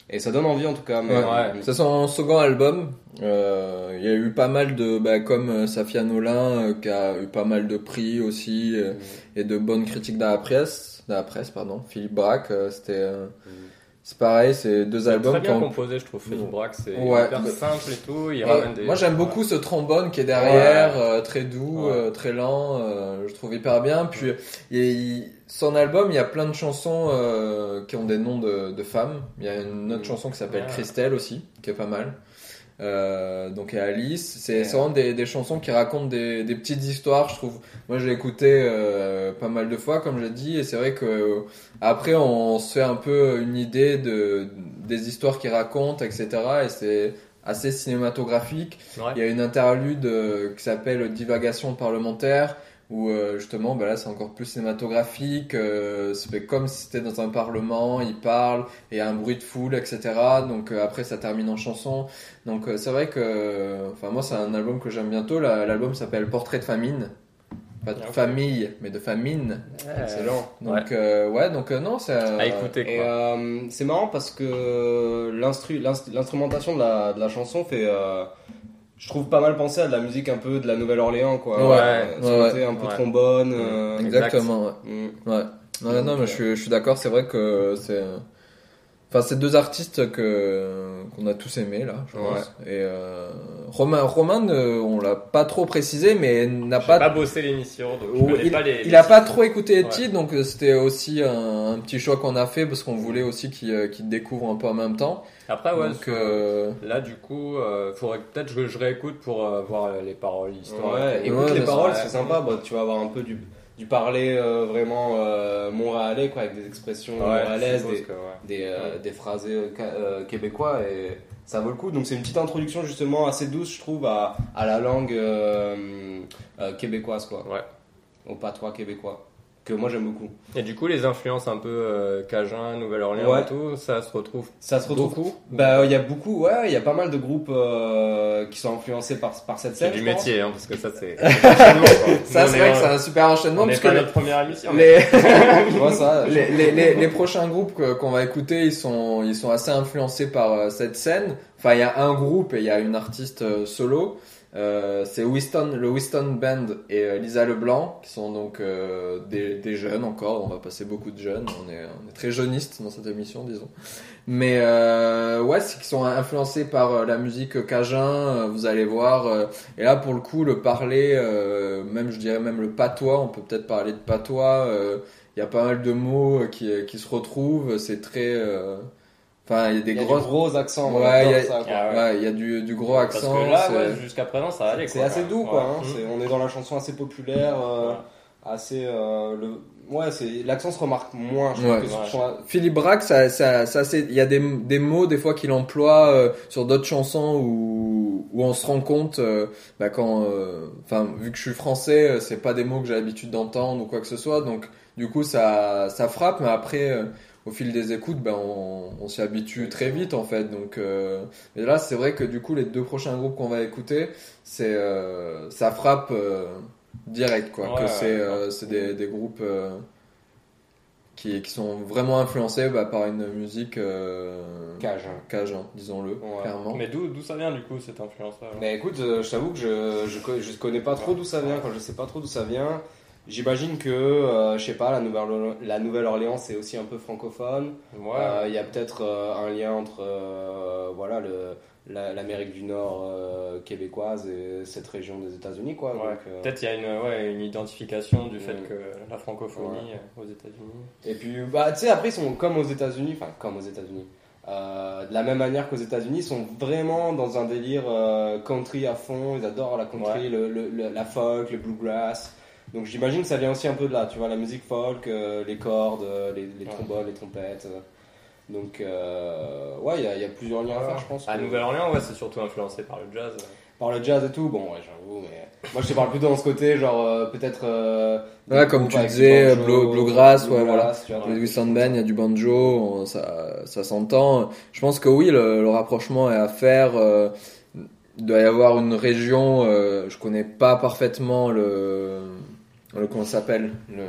Et ça donne envie en tout cas. Mais, Ouais. euh, C'est son second album. Euh, il y a eu pas mal de, bah, comme euh, Safia Nolin, euh, qui a eu pas mal de prix aussi euh, et de bonnes critiques dans la presse. Dans la presse, pardon. Philippe Braque, euh, c'était, euh, c'est pareil, c'est deux C'est albums Très bien composé, je trouve. Philippe Braque, c'est Ouais. hyper simple et tout. Il Ouais, ramène des. Moi j'aime beaucoup ce trombone qui est derrière, Ouais. euh, très doux, Ouais. euh, très lent, euh, je trouve hyper bien. Puis il- il- son album, il y a plein de chansons euh, qui ont des noms de, de femmes. Il y a une autre chanson qui s'appelle Ouais. Christelle aussi, qui est pas mal. Euh, donc a Alice, c'est vraiment des, des chansons qui racontent des, des petites histoires, je trouve. Moi j'ai écouté euh, pas mal de fois, comme j'ai dit, et c'est vrai que euh, après on se fait un peu une idée de des histoires qu'il raconte, etc. Et c'est assez cinématographique. Ouais. Il y a une interlude euh, qui s'appelle Divagation parlementaire où euh, justement bah là c'est encore plus cinématographique, euh, c'est fait comme si c'était dans un parlement, il parle et il y a un bruit de foule, etc. Donc euh, après ça termine en chanson. Donc euh, c'est vrai que, enfin moi c'est un album que j'aime bientôt. La- L'album s'appelle Portrait de famine, pas de Ok. famille mais de famine. Excellent. Donc euh, ouais donc euh, non c'est À écouter quoi. euh, c'est marrant parce que l'instru, l'inst- l'instrumentation de la, de la chanson fait, euh, je trouve pas mal pensé à de la musique un peu de la Nouvelle-Orléans, quoi. Ouais, Euh, ce ouais, côté un peu ouais. trombone. euh, Exactement, ouais. mm. Ouais. Ouais, non, mais je suis, je suis d'accord, c'est vrai que c'est. Enfin, c'est deux artistes que qu'on a tous aimés là, je Ouais. pense. Et euh, Romain, Romain, ne- on l'a pas trop précisé, mais n'a pas. pas bossé l'émission, donc je il, pas les. il les a pas trop écouté Ouais. titres, donc euh, c'était aussi un, un petit choix qu'on a fait parce qu'on voulait aussi qu'il euh, qu'il découvre un peu en même temps. Après, ouais, donc, euh, là, du coup, euh, faudrait peut-être que je réécoute pour euh, voir les paroles, l'histoire. Ouais, et- écoute Ouais, les paroles, c'est sympa. Bah, tu vas avoir un peu du, du parler euh, vraiment euh, montréalais, quoi, avec des expressions Ouais, montréalaises, des, que, ouais. des, euh, des phrases ca- québécois et ça vaut le coup. Donc c'est une petite introduction justement assez douce, je trouve, à, à la langue euh, euh, québécoise, quoi, Ouais. au patois québécois, que moi j'aime beaucoup. Et du coup, les influences un peu euh, Cajun, Nouvelle-Orléans Ouais. et tout, ça se retrouve Ça se retrouve beaucoup. Bah, il y a beaucoup, ouais, il y a pas mal de groupes euh, qui sont influencés par, par cette C'est scène. du je pense. métier, hein, parce que ça, c'est. c'est ça, c'est vrai que c'est un super enchaînement On parce pas notre première émission. mais- les, ça les, les, les, les prochains groupes qu'on va écouter, ils sont, ils sont assez influencés par euh, cette scène. Enfin, il y a un groupe et il y a une artiste euh, solo. Euh, c'est Winston, le Winston Band et euh, Lisa Leblanc, qui sont donc euh, des, des jeunes encore. On va passer beaucoup de jeunes. On est, on est très jeunistes dans cette émission, disons. Mais euh, ouais, c'est qu'ils sont influencés par euh, la musique cajun. vous allez voir. et là, pour le coup, le parler, même je dirais même le patois. On peut peut-être parler de patois. il y a pas mal de mots qui, qui se retrouvent. C'est très. Enfin, il y a des des gros accents, moi, Ouais, j'adore il y a- ça, quoi. Ah ouais. Ouais, il y a du, du gros Parce accent. que là, ouais, jusqu'à présent, ça allait. C'est quoi. assez doux, quoi. Ouais. hein. Mmh. On est dans la chanson assez populaire, euh, assez. euh, le... Ouais, c'est l'accent se remarque moins. Je trouve Ouais. que sur Ouais. son- Philippe Braque, ça, ça, ça, c'est, il y a des, des mots des fois qu'il emploie euh, sur d'autres chansons où, où on se rend compte, euh, bah, quand, euh, enfin, vu que je suis français, euh, c'est pas des mots que j'ai l'habitude d'entendre ou quoi que ce soit, donc du coup ça, ça frappe, mais après, euh, au fil des écoutes, ben on, on s'y habitue très vite en fait. Donc, euh, et là, c'est vrai que du coup, les deux prochains groupes qu'on va écouter, c'est, euh, ça frappe euh, direct quoi. Ouais, que c'est, ouais, euh, c'est des, des groupes. euh, qui, qui sont vraiment influencés bah, par une musique euh, Cajun. cajun, disons-le, Ouais. clairement. Mais d'où d'où ça vient, du coup, cette influence-là Mais écoute, euh, je t'avoue que je, je, je connais pas trop d'où ça vient. Quand je sais pas trop d'où ça vient, j'imagine que, euh, je sais pas, la Nouvelle- la Nouvelle-Orléans c'est aussi un peu francophone. Ouais. Euh, Il y a peut-être euh, un lien entre euh, voilà le la- l'Amérique du Nord québécoise et cette région des États-Unis quoi. Ouais. Peut-être il y a une, ouais, une identification du fait Mm. que la francophonie aux États-Unis. Et puis, bah, tu sais, après, ils sont comme aux États-Unis, enfin, comme aux États-Unis. Euh, de la même manière qu'aux États-Unis, ils sont vraiment dans un délire euh, country à fond. Ils adorent la country, Ouais. le, le- le- la folk, le bluegrass. Donc, j'imagine que ça vient aussi un peu de là, tu vois, la musique folk, euh, les cordes, euh, les, trombones, les trompettes. euh. Donc, euh, ouais, il y a, il y a plusieurs liens à faire, je pense. À que- Nouvelle-Orléans, ouais, c'est surtout influencé par le jazz. Par le jazz et tout, bon, ouais, j'avoue, mais moi, je te parle plutôt dans ce côté, genre, euh, peut-être. euh, Ouais, comme tu disais, bluegrass, ouais, vois, Les il y a du banjo, on- ça, ça s'entend. Je pense que oui, le, le rapprochement est à faire. euh, il doit y avoir une région, euh, je connais pas parfaitement le, le comment s'appelle, le,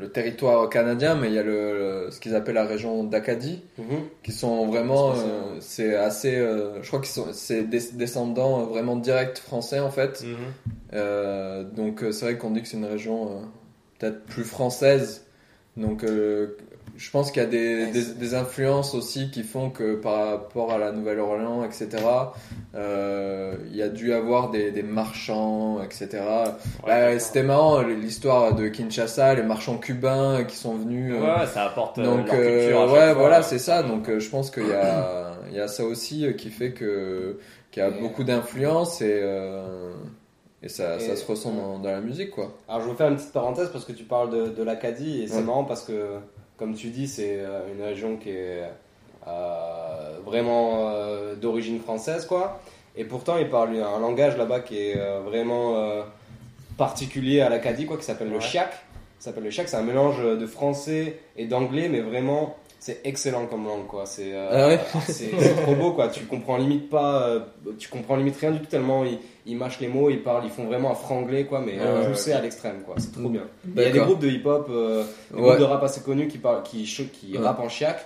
le territoire canadien, mais il y a le, ce qu'ils appellent la région d'Acadie, Mhm. qui sont vraiment, Spécial. euh, c'est assez, euh, je crois qu'ils sont, c'est des descendants euh, vraiment directs français en fait. Mhm. Euh, donc c'est vrai qu'on dit que c'est une région euh, peut-être plus française. Donc euh, je pense qu'il y a des, Ouais, des, c'est- des influences aussi qui font que par rapport à la Nouvelle-Orléans, etc., euh, a dû avoir des, des marchands, etc. Ouais, Bah. C'était marrant l'histoire de Kinshasa, les marchands cubains qui sont venus. euh, Ouais, ça apporte euh, donc leur euh, culture. à chaque ouais, fois. voilà, c'est ça. Donc je pense qu'il y a, il y a ça aussi qui fait que qu'il y a Et- beaucoup d'influence et euh, et ça, Et- ça se ressent dans, dans la musique quoi. Alors je veux faire une petite parenthèse parce que tu parles de, de l'Acadie et c'est Ouais. marrant parce que comme tu dis c'est une région qui est euh, vraiment euh, d'origine française quoi et pourtant ils parlent un langage là-bas qui est euh, vraiment euh, particulier à l'Acadie quoi qui s'appelle le chiac. S'appelle le chiac, c'est un mélange de français et d'anglais mais vraiment c'est excellent comme langue quoi. C'est euh, Ah ouais trop beau quoi. Tu comprends limite pas, euh, tu comprends limite rien du tout tellement ils, ils mâchent les mots, ils parlent, ils font vraiment un franglais quoi, mais Ah ouais, à l'extrême quoi. C'est trop bien. Il y a des groupes de hip-hop, euh, des groupes de rap assez connus qui parlent, qui qui rappent en chiac.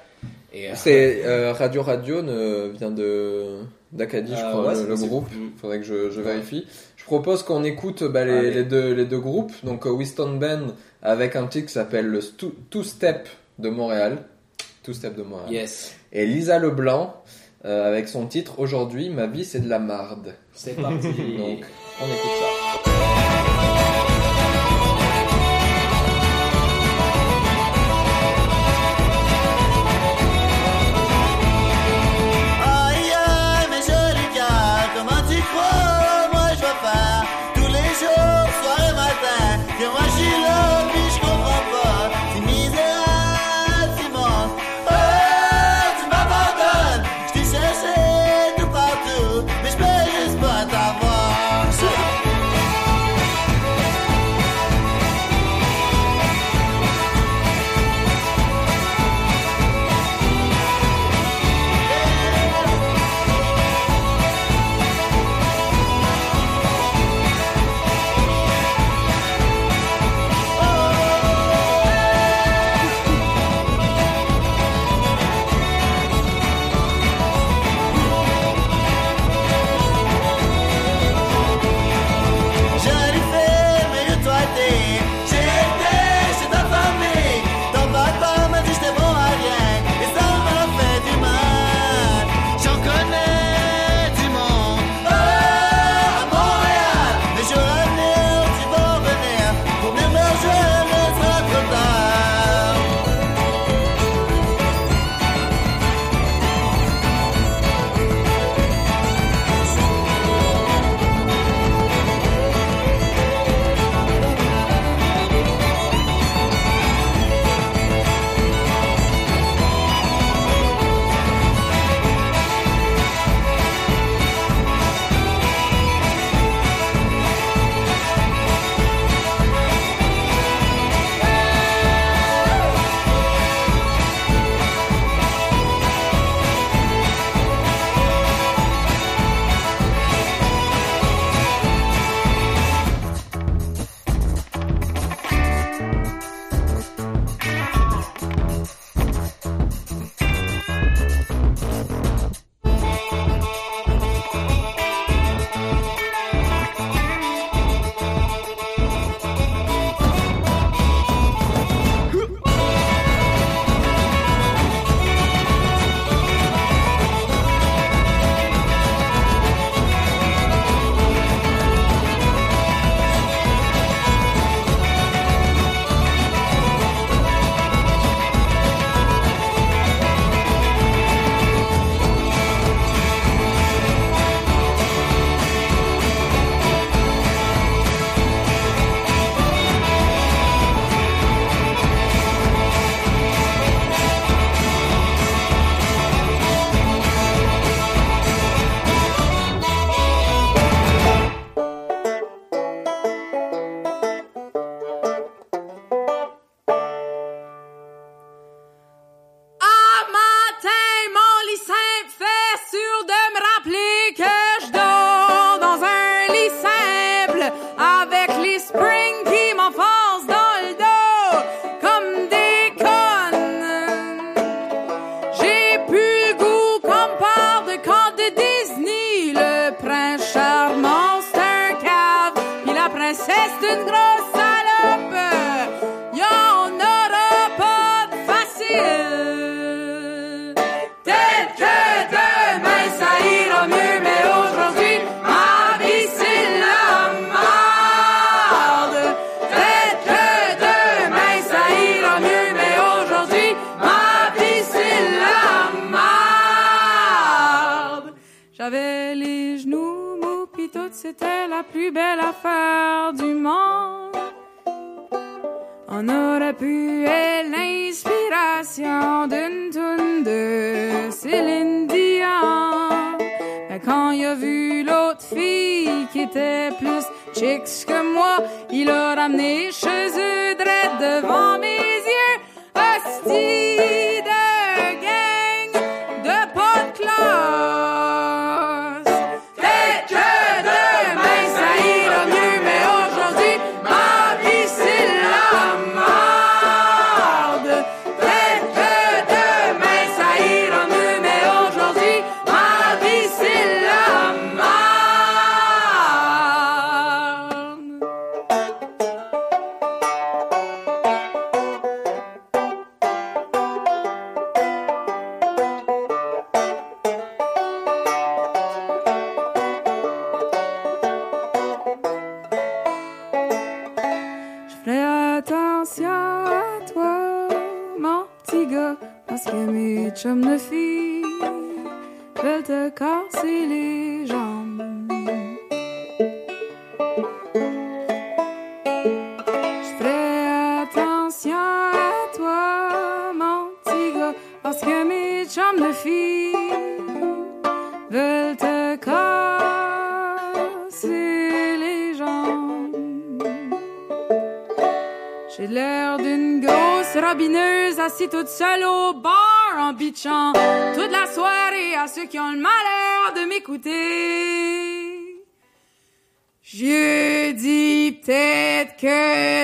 Et euh, C'est euh, Radio Radio ne vient de d'Acadie, je ah, crois, le, le groupe. Mm. Faudrait que je, vérifie. Je propose qu'on écoute bah, ah, les, deux, groupes. Donc euh, Winston Ben avec un titre qui s'appelle le Two Step de Montréal. Two Step de Montréal. Yes. Et Lisa Leblanc euh, avec son titre Aujourd'hui, ma vie c'est de la marde. C'est parti. Donc on écoute ça.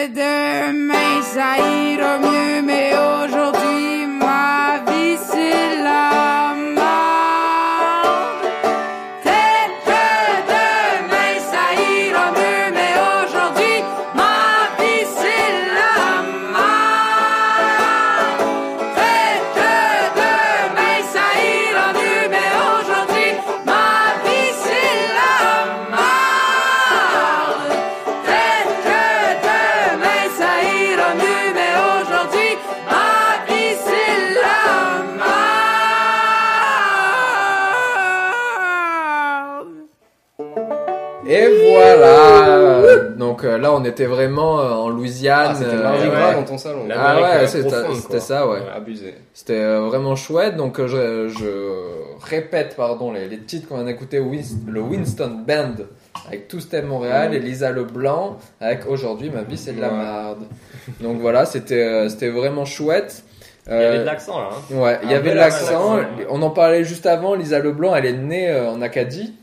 Demain ça ira mieux, mais aujourd'hui on était vraiment euh, en Louisiane. Ah, c'était euh, Mardi ouais. Dans ton salon. La- Ah ouais, c'était ça, ouais. Abusé. C'était euh, vraiment chouette. Donc je, je répète, pardon, les, les titres qu'on a écouté le Winston Band avec Tout Step Montréal et Lisa Leblanc avec Aujourd'hui ma vie c'est de la Ouais. merde. Donc voilà, c'était c'était vraiment chouette. Il y avait de l'accent là. hein. Ouais, il y avait bel l'accent. accent. On en parlait juste avant. Lisa Leblanc, elle est née en Acadie.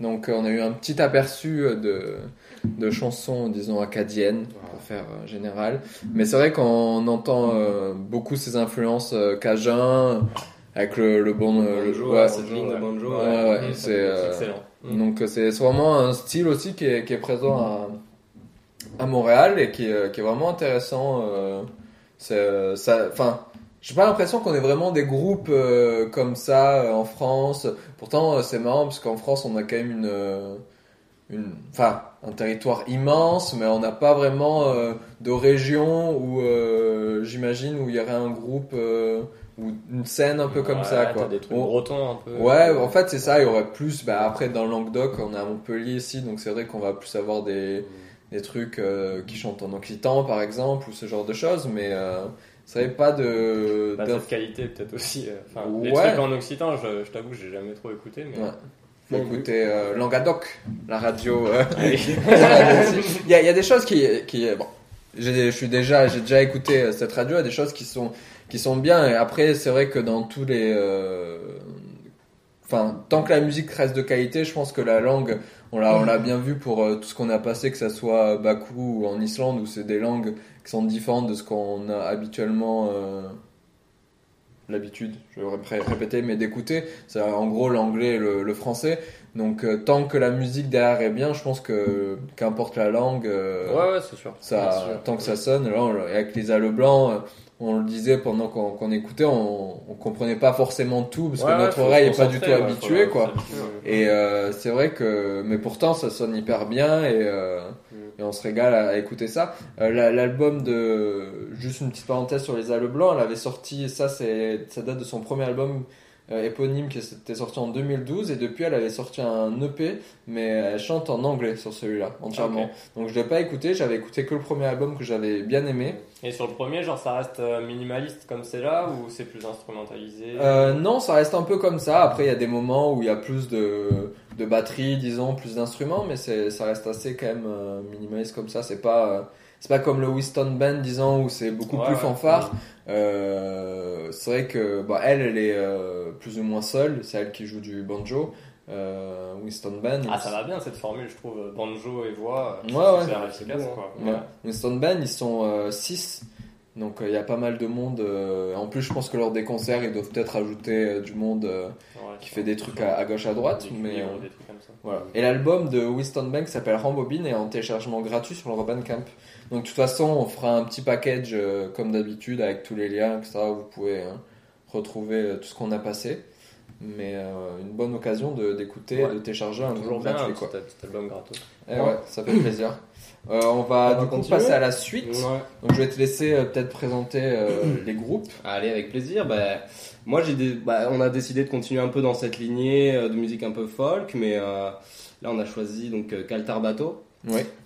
Donc on a eu un petit aperçu de, de chansons, disons, acadiennes, pour faire euh, général. Mais c'est vrai qu'on entend euh, beaucoup ces influences euh, cajun, avec le, le bon... le- Banjo, ouais, cette ligne de banjo. Ouais, ouais, Mmh, c'est, excellent. Mmh. donc c'est vraiment un style aussi qui est, qui est présent à, à Montréal et qui, est- qui est vraiment intéressant. c'est, ça, enfin, j'ai pas l'impression qu'on ait vraiment des groupes euh, comme ça euh, en France. Pourtant, euh, c'est marrant parce qu'en France, on a quand même une, une, enfin, un territoire immense, mais on n'a pas vraiment euh, de région où, euh, j'imagine, où il y aurait un groupe euh, ou une scène un peu comme Ouais, ça, quoi. des trucs On- bretons un peu. Ouais, en fait, c'est ça. Il y aurait plus. Bah, après, dans le Languedoc, on est à Montpellier ici, donc c'est vrai qu'on va plus avoir des, des trucs qui chantent en occitan, par exemple, ou ce genre de choses, mais c'est vrai pas de. Pas cette qualité peut-être aussi. Enfin, les Ouais. trucs en occitan, je, je t'avoue, j'ai jamais trop écouté. Mais... Ouais. Faut écouter euh, Langadoc, la radio. euh. Allez. il, y a, il y a des choses qui, qui bon, j'ai, je suis déjà, j'ai déjà écouté euh, cette radio. Il y a des choses qui sont, qui sont bien. Et après, c'est vrai que dans tous les, enfin, tant que la musique reste de qualité, je pense que la langue, on l'a, on l'a bien vu pour euh, tout ce qu'on a passé, que ça soit à Bakou ou en Islande, où c'est des langues qui sont différentes de ce qu'on a habituellement. euh, l'habitude, je vais ré- répéter, mais d'écouter. C'est en gros l'anglais et le, le français. Donc euh, tant que la musique derrière est bien, je pense que qu'importe la langue, euh, Ouais, ouais, c'est sûr. ça, sûr. tant que ça sonne. Là, on- avec Lisa Leblanc, euh, on le disait pendant qu'on écoutait, on, on comprenait pas forcément tout parce Ouais, que notre oreille est pas du tout habituée, quoi. Et euh, c'est vrai que, mais pourtant, ça sonne hyper bien et, Mm. Et on se régale à, écouter ça. Euh, la- L'album de, juste une petite parenthèse sur les Leblanc, elle avait sorti, ça c'est, ça date de son premier album euh, éponyme qui était sorti en 2012 et depuis elle avait sorti un EP, mais elle chante en anglais sur celui-là entièrement. Donc je l'ai pas écouté, j'avais écouté que le premier album que j'avais bien aimé. Et sur le premier, genre, ça reste euh, minimaliste comme c'est là ou c'est plus instrumentalisé? Euh, non, ça reste un peu comme ça. Après, il y a des moments où il y a plus de, de batterie, disons, plus d'instruments, mais ça reste assez quand même minimaliste comme ça. C'est pas, c'est pas comme le Winston Band, disons, où c'est beaucoup Ouais, plus ouais. fanfare. Euh, c'est vrai que bah, elle, elle est euh, plus ou moins seule. C'est elle qui joue du banjo. Euh, Winston Band. Ah, ça va bien cette formule, je trouve. Banjo et voix, Ouais, c'est ouais. efficace, quoi. Winston Band, ils sont 6. Donc euh, il y a pas mal de monde. euh, en plus, je pense que lors des concerts, ils doivent peut-être ajouter euh, du monde Ouais, qui fait des trucs à, à gauche à droite. des Mais, cuivres, des trucs comme ça. Voilà. Et l'album de Winston Bank s'appelle Rambobine et est en téléchargement gratuit sur le Urban Camp. Donc de toute façon, on fera un petit package comme d'habitude avec tous les liens, etc. où vous pouvez hein, retrouver tout ce qu'on a passé. mais une bonne occasion de- d'écouter, Ouais. de télécharger un Toujours bien, gratuit. un Quoi. petit, album gratos. Eh ouais, ça fait plaisir. Euh, on va On va du coup continuer passer à la suite. Ouais. Donc je vais te laisser euh, peut-être présenter euh, les groupes. Allez, avec plaisir. Bah, moi, j'ai des, bah, on a décidé de continuer un peu dans cette lignée de musique un peu folk, mais là, on a choisi donc Caltarbato.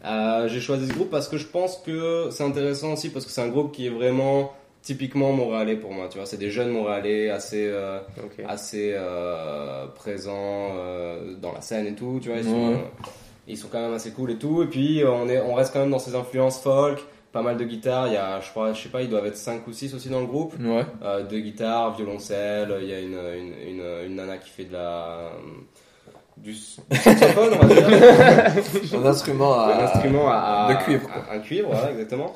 Euh, j'ai choisi ce groupe parce que je pense que c'est intéressant aussi parce que c'est un groupe qui est vraiment typiquement montréalais pour moi. Tu vois, c'est des jeunes montréalais assez assez présents dans la scène et tout. Tu vois, ils sont, Ouais. Euh, ils sont quand même assez cool et tout. Et puis euh, on est, on reste quand même dans ces influences folk. Pas mal de guitares, il y a, je crois, je sais pas, ils doivent être 5 ou 6 aussi dans le groupe. Ouais. Euh, deux guitares, violoncelle, il y a une, une, une, une nana qui fait de la. du, s- du saxophone, on va dire. Un instrument à. un instrument à, à- de cuivre, quoi. à- un cuivre, voilà, exactement.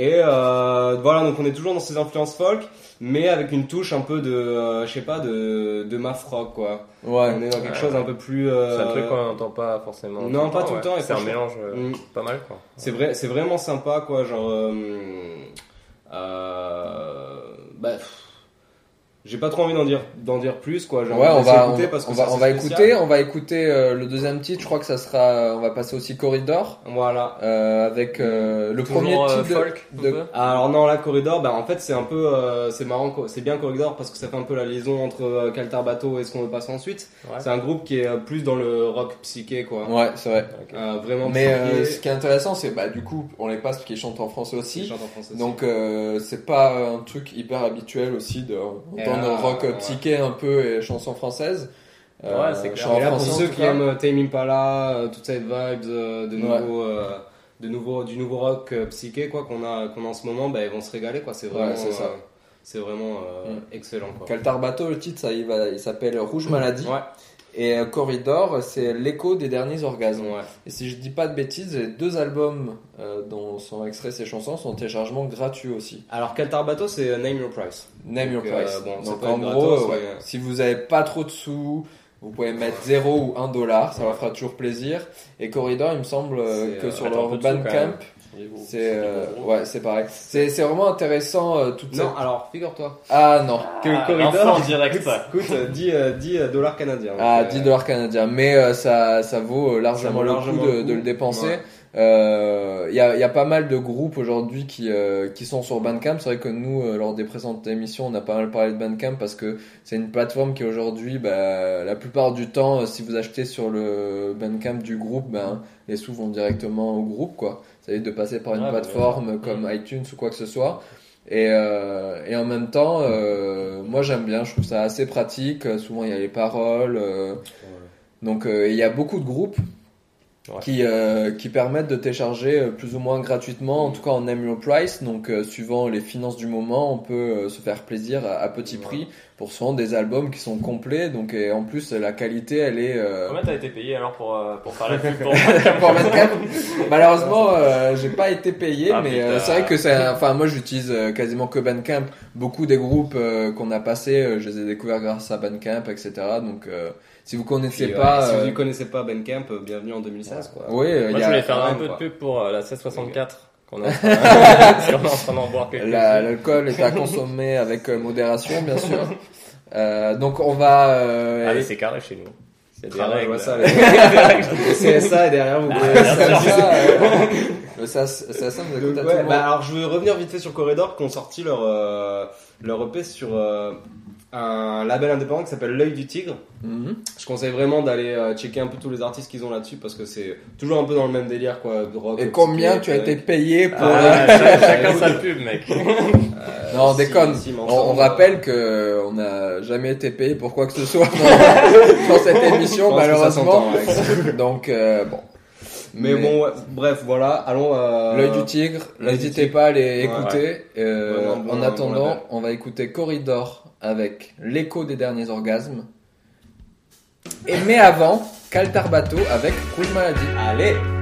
Et euh, voilà, donc on est toujours dans ces influences folk, mais avec une touche un peu de, euh, je sais pas, de, de math rock, quoi. Ouais. On est dans quelque Ouais. chose un peu plus. euh, C'est un truc qu'on n'entend pas forcément. non, pas tout le ouais. temps, C'est un mélange euh, Mm. pas mal quoi. C'est vrai, c'est vraiment sympa, quoi. Genre, euh, euh, bah, pff, j'ai pas trop envie d'en dire, d'en dire plus, quoi. J'ai Ouais, on de va, on, écouter parce que on va, on assez va spécial. écouter, on va écouter euh, le deuxième titre. Je crois que ça sera, on va passer aussi Corridor Voilà. euh, avec euh, le Toujours, premier euh, titre de- folk, de, peu? Alors non, là, Corridor, bah en fait c'est un peu, euh, c'est marrant, c'est bien Corridor parce que ça fait un peu la liaison entre euh, Caltarbato et ce qu'on veut passer ensuite. Ouais. C'est un groupe qui est plus dans le rock psyché, quoi. Ouais, c'est vrai. Ok. Euh, vraiment Mais euh, ce qui est intéressant, c'est bah du coup, on les passe parce qu'ils chantent en français Ils aussi. chantent en français aussi. Donc euh, c'est pas un truc hyper habituel aussi de Ah, rock euh, ouais. psyché un peu et chansons françaises. Euh, Ouais, c'est clair. Et là, pour ceux tout qui cas. aiment euh, Tame Impala, euh, toute cette vibe de, nouveau, euh, de nouveau, du nouveau rock euh, psyché quoi qu'on a, qu'on a en ce moment, bah, ils vont se régaler quoi. C'est vraiment, Ouais, c'est ça. euh, c'est vraiment euh, Mm. excellent quoi. Caltarbato, le titre, ça, il, va, il s'appelle Rouge Maladie. Ouais, Et euh, Corridor, c'est l'écho des derniers orgasmes. ouais. Et si je dis pas de bêtises, les deux albums euh, dont sont extraits ces chansons sont en téléchargement gratuit aussi. Alors Caltarbato, c'est euh, Name Your Price. Name Your euh, Price. bon, Donc en gros, gratos, ouais, mais- si vous avez pas trop de sous, vous pouvez mettre 0 ou 1 dollar, ça leur fera toujours plaisir. Et Corridor, il me semble que sur leur Bandcamp, c'est euh, ouais, c'est pareil. C'est c'est vraiment intéressant euh, toute Non, cette... alors figure-toi Ah non. que Ah, Corridor, en direct, coûte, ça. coûte, euh, 10, euh, 10 dollars canadiens. Ah, Donc, 10 euh, dollars canadiens, mais euh, ça, ça vaut euh, largement, vaut le, coup de, le de le dépenser. Ouais. Euh, Il y, a, il y a pas mal de groupes aujourd'hui qui, euh, qui sont sur Bandcamp. C'est vrai que nous, euh, lors des présentes émissions, on a pas mal parlé de Bandcamp parce que c'est une plateforme qui aujourd'hui, bah, la plupart du temps, euh, si vous achetez sur le Bandcamp du groupe, ben, les sous vont directement au groupe. quoi. Évite de passer par une plateforme comme iTunes ou quoi que ce soit. Et, euh, et en même temps, euh, moi j'aime bien, je trouve ça assez pratique. Souvent il y a les paroles. euh, donc il y a beaucoup de groupes Ouais. qui, qui permettent de télécharger plus ou moins gratuitement, en tout cas en your price. Donc suivant les finances du moment, on peut se faire plaisir à, à petit prix pour souvent des albums qui sont complets. Donc et en plus la qualité elle est... euh, Combien t'as été payé alors pour, euh, pour faire la pub pour pour Bandcamp. Malheureusement, euh, j'ai pas été payé, Ah, mais euh, c'est vrai que c'est. un- Enfin, moi, j'utilise euh, quasiment que Bandcamp. Beaucoup des groupes euh, qu'on a passés, euh, je les ai découverts grâce à Bandcamp, etc. Donc, euh, si vous connaissez puis, pas, si vous ne connaissez pas Bandcamp, bienvenue en 2016 quoi. oui, euh, il Moi y je a voulais faire un peu de pub pour euh, la 1664 qu'on est en train- d'en boire quelques la- l'alcool est à consommer avec euh, modération, bien sûr. Euh, donc, on va. euh, Ah mais aller- c'est carré chez nous. C'est des Ah, ouais, je règles. ça, les- le CSA est derrière vous. Ah, ça, euh, le nous écoute à tout ouais, monde. bah, alors je veux revenir vite fait sur Corridor qui ont sorti leur, euh, leur EP sur euh, un label indépendant qui s'appelle L'œil du tigre. Mhm. Je conseille vraiment d'aller euh, checker un peu tous les artistes qu'ils ont là-dessus parce que c'est toujours un peu dans le même délire quoi. de rock, Et combien tu as punk. été payé pour. Ah, chacun- chacun sa pub mec. Non, on déconne. si, on, euh, rappelle que on n'a jamais été payé pour quoi que ce soit dans, dans cette émission, malheureusement. Donc, euh, bon. Mais, bon, ouais, bref, voilà, allons. euh, L'œil du tigre, n'hésitez pas à les Ouais. écouter. Euh, bon- en bon attendant, on va écouter Corridor avec l'écho des derniers orgasmes. Et mais avant, Caltarbato avec Rouge Maladie. Allez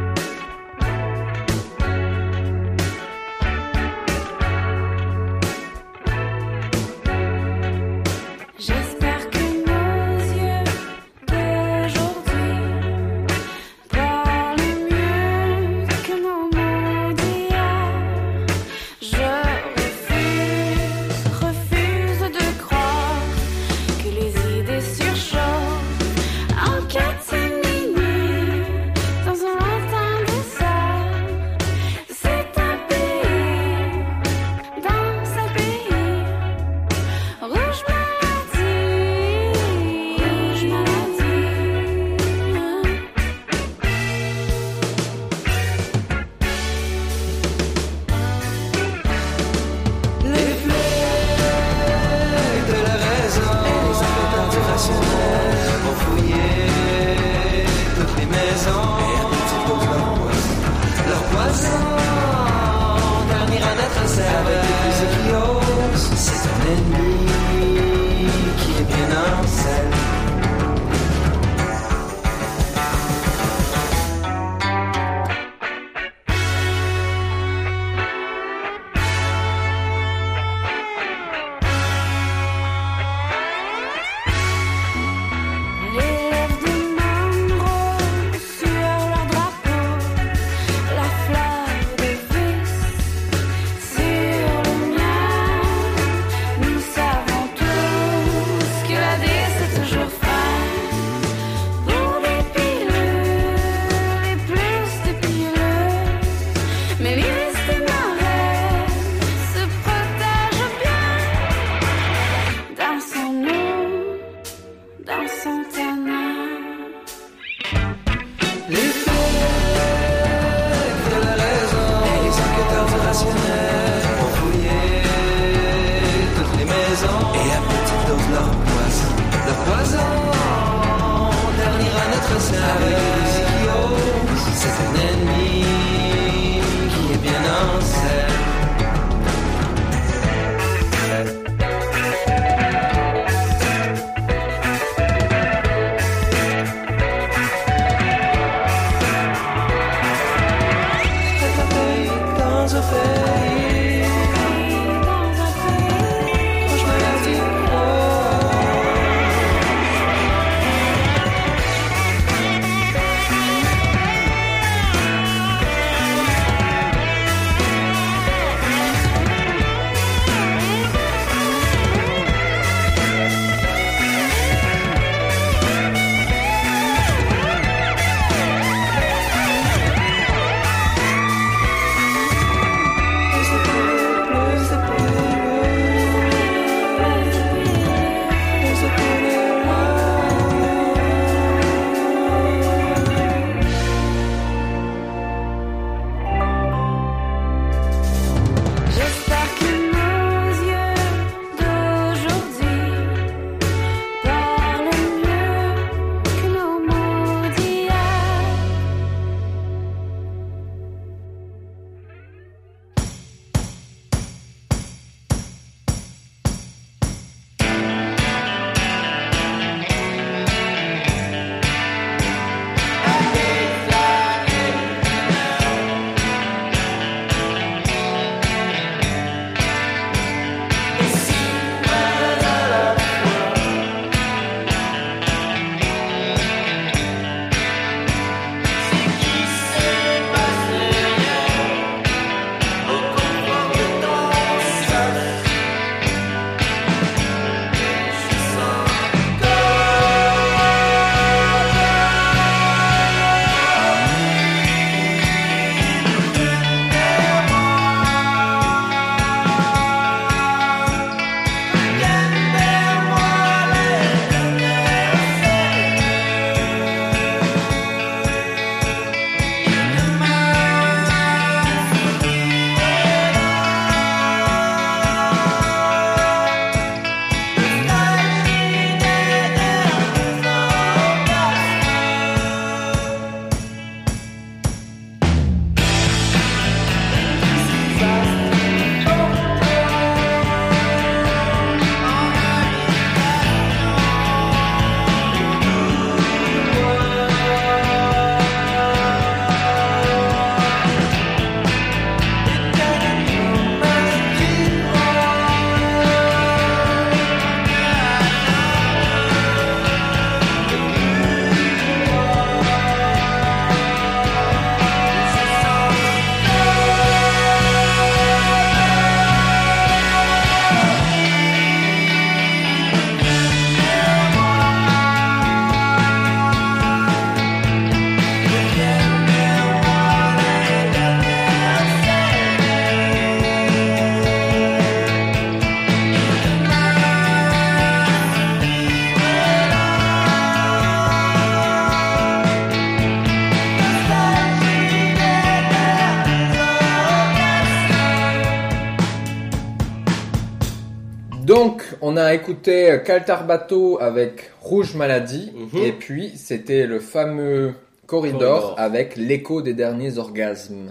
on a écouté euh, Caltarbato avec Rouge Maladie, et puis c'était le fameux corridor, avec l'écho des derniers orgasmes.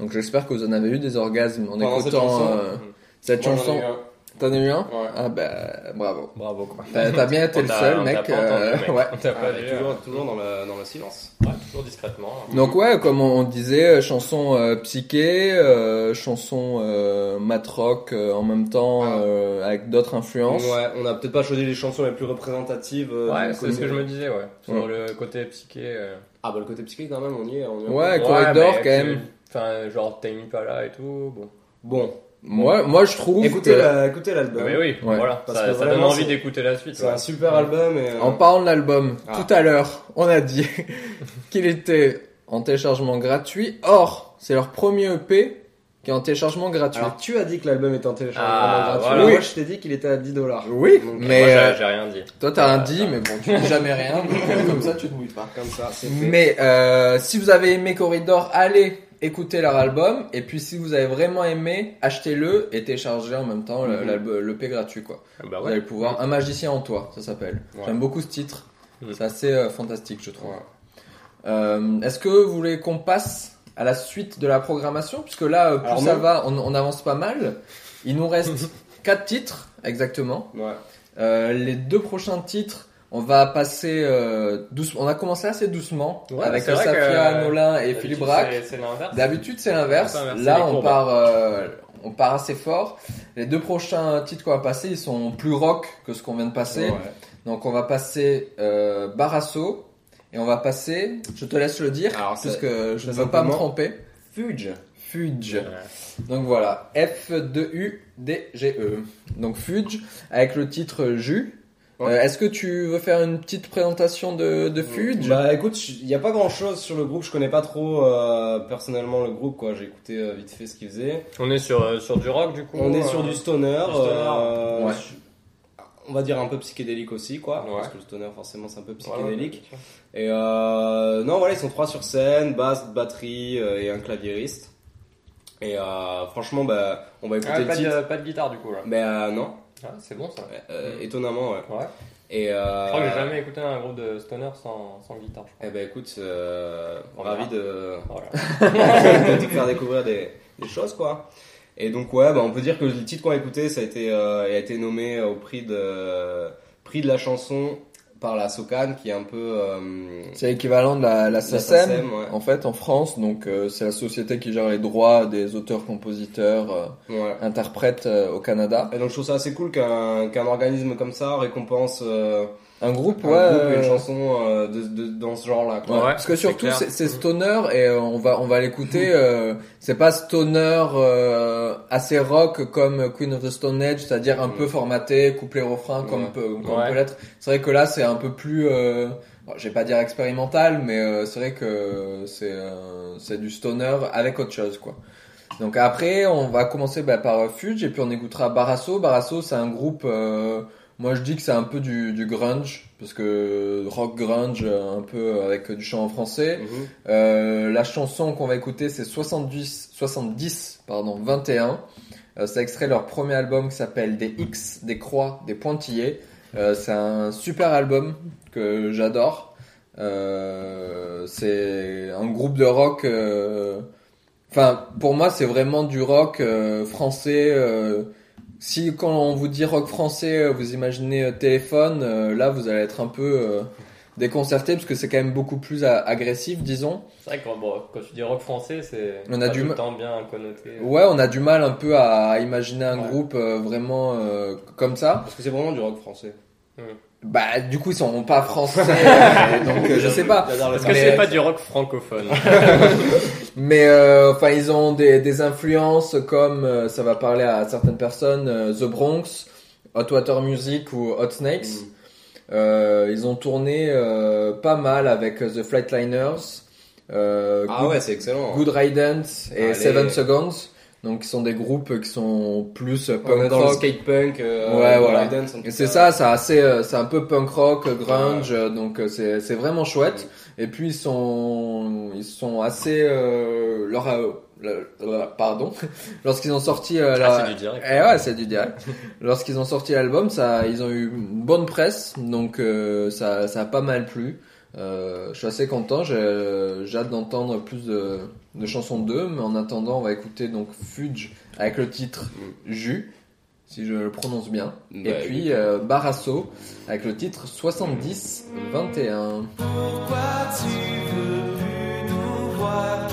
Donc j'espère que vous en avez eu des orgasmes en écoutant euh, cette chanson. T'en as eu un? Ouais. Ah bah bravo. Bravo quoi. T'as bien été le seul mec. pas euh, mec. ouais. On t'a pas Ah, vu, toujours, euh, toujours dans, le, dans le silence. ouais, toujours discrètement. Donc ouais, comme on disait, euh, chanson euh, psyché, euh, chanson euh, mat rock euh, en même temps Ah. euh, avec d'autres influences. Ouais, on a peut-être pas choisi les chansons les plus représentatives. euh, Ouais, c'est ce que je me disais, ouais. Sur le côté psyché. euh. Ah bah le côté psyché quand même, on y est. On y est Ouais, Corridor quand même. Enfin, genre Tame Impala et tout. Bon. Bon, Moi, moi je trouve écoutez que la- écoutez l'album. oui, oui, Ouais. voilà. Parce Ça, que ça donne envie d'écouter la suite. C'est ouais. un super album et. euh, en parlant de l'album, Ah. tout à l'heure, on a dit qu'il était en téléchargement gratuit. Or, c'est leur premier EP qui est en téléchargement gratuit. Alors tu as dit que l'album était en téléchargement Ah, gratuit. voilà. Moi Oui. je t'ai dit qu'il était à 10 dollars. oui, Donc, mais Moi, j'ai- euh, j'ai rien dit. toi t'as rien Euh, dit, non. mais bon, tu dis jamais rien, comme ça tu te mouilles pas. Comme ça, c'est. Mais euh, si vous avez aimé Corridor, allez écouter leur album. Et puis si vous avez vraiment aimé, achetez-le et téléchargez en même temps le- Mhm. gratuit quoi. Ah Bah Vous allez pouvoir. Un magicien en toi, ça s'appelle. Ouais. J'aime beaucoup ce titre. C'est assez euh, fantastique, je trouve. Ouais. Euh, Est-ce que vous voulez qu'on passe à la suite de la programmation? Puisque là, euh, plus Alors ça non. va, on, on avance pas mal. Il nous reste quatre titres exactement. Euh, les deux prochains titres, on va passer euh, doucement. On a commencé assez doucement Ouais, avec Safia que, Nolin et Philippe Braque. D'habitude, c'est l'inverse. Là, on part, euh, on part assez fort. Les deux prochains titres qu'on va passer, ils sont plus rock que ce qu'on vient de passer. Ouais. Donc, on va passer euh, Barasso et on va passer. Je te laisse le dire, Alors, ça- puisque je ne veux pas me tromper. Fuge. Ouais. Donc voilà, F2U-D-G-E. E. Donc Fudge avec le titre Jus. Ouais. Euh, Est-ce que tu veux faire une petite présentation de, de Fudge Bah écoute, il n'y a pas grand chose sur le groupe, je connais pas trop euh, personnellement le groupe quoi, j'ai écouté euh, vite fait ce qu'ils faisaient. On est sur, euh, sur du rock du coup. On est euh, sur du stoner, du stoner. euh, Ouais. su- on va dire un peu psychédélique aussi quoi, Ouais. parce que le stoner forcément c'est un peu psychédélique. Et euh, non voilà, ils sont trois sur scène, basse, batterie euh, et un claviériste. Et euh, franchement bah on va écouter Ah, le pas, titre. de, pas de guitare du coup là. Mais euh, non, Ah, c'est bon ça. Euh, étonnamment ouais. Ouais. Et euh, Je crois que j'ai jamais écouté un groupe de stoner sans, sans guitare. Je crois. Eh ben écoute, euh, On ravi de, Voilà. de te faire découvrir des, des choses quoi. Et donc ouais, bah, on peut dire que le titre qu'on a écouté, ça a été, euh, a été nommé au prix de, prix de la chanson par la SOCAN, qui est un peu, euh, C'est l'équivalent de la, la SACEM, SACEM, ouais. en fait, en France. Donc, euh, c'est la société qui gère les droits des auteurs, compositeurs, euh, ouais. interprètes euh, au Canada. Et donc je trouve ça assez cool qu'un qu'un organisme comme ça récompense euh, Un groupe, un ouais. groupe et une euh, chanson euh, de, de- dans ce genre-là. Quoi. Ouais, parce que surtout c'est c'est stoner et euh, on va on va l'écouter. euh, c'est pas stoner euh, assez rock comme Queen of the Stone Age, c'est-à-dire un Mm. peu formaté, couplet refrain comme Ouais. peut comme Ouais. peut l'être. C'est vrai que là c'est un peu plus, euh, bon, je vais pas dire expérimental, mais euh, c'est vrai que c'est euh, c'est du stoner avec autre chose quoi. Donc après on va commencer bah, par Fudge et puis on écoutera Barasso. Barasso c'est un groupe. Moi, je dis que c'est un peu du, du grunge, parce que rock grunge, euh, un peu avec du chant en français. Mhm. Euh, la chanson qu'on va écouter, c'est 70, 70 pardon, 21. Euh, c'est extrait leur premier album qui s'appelle Des X, des croix, des pointillés. Euh, c'est un super album que j'adore. C'est un groupe de rock. Enfin, pour moi, c'est vraiment du rock français. Si quand on vous dit rock français, euh, vous imaginez euh, téléphone, euh, là vous allez être un peu déconcerté parce que c'est quand même beaucoup plus agressif, disons. C'est vrai que bon, quand tu dis rock français, c'est On a du tout le ma- temps bien connoté. Ouais, on a du mal un peu à imaginer un Ouais. groupe euh, vraiment euh, comme ça. Parce que c'est vraiment du rock français. Bah, du coup, ils sont pas français, euh, donc euh, je sais pas. Parce que c'est pas du rock francophone. Mais euh, enfin, ils ont des, des influences comme euh, ça va parler à certaines personnes, euh, The Bronx, Hot Water Music ou Hot Snakes. Mm. Euh, ils ont tourné euh, pas mal avec euh, The Flightliners, euh, Ah Good, ouais, c'est excellent. Good Riddance et Allez. Seven Seconds. Donc, ils sont des groupes qui sont plus euh, On punk est dans le rock. skate punk. euh, Ouais, voilà. C'est ça, c'est assez, euh, c'est un peu punk rock, grunge, euh, donc euh, c'est c'est vraiment chouette. Et puis ils sont ils sont assez euh, leur euh, pardon lorsqu'ils ont sorti euh, la- Ah, c'est du direct. Eh ouais, c'est du direct. Lorsqu'ils ont sorti l'album, ça, ils ont eu une bonne presse, donc euh, ça, ça a pas mal plu. Euh, je suis assez content. J'ai j'ai hâte d'entendre plus de, de chansons d'eux, mais en attendant, on va écouter donc Fudge avec le titre Jus. si je le prononce bien. Bah, Et puis euh, Barasso avec le titre 70-21. Pourquoi tu veux plus nous voir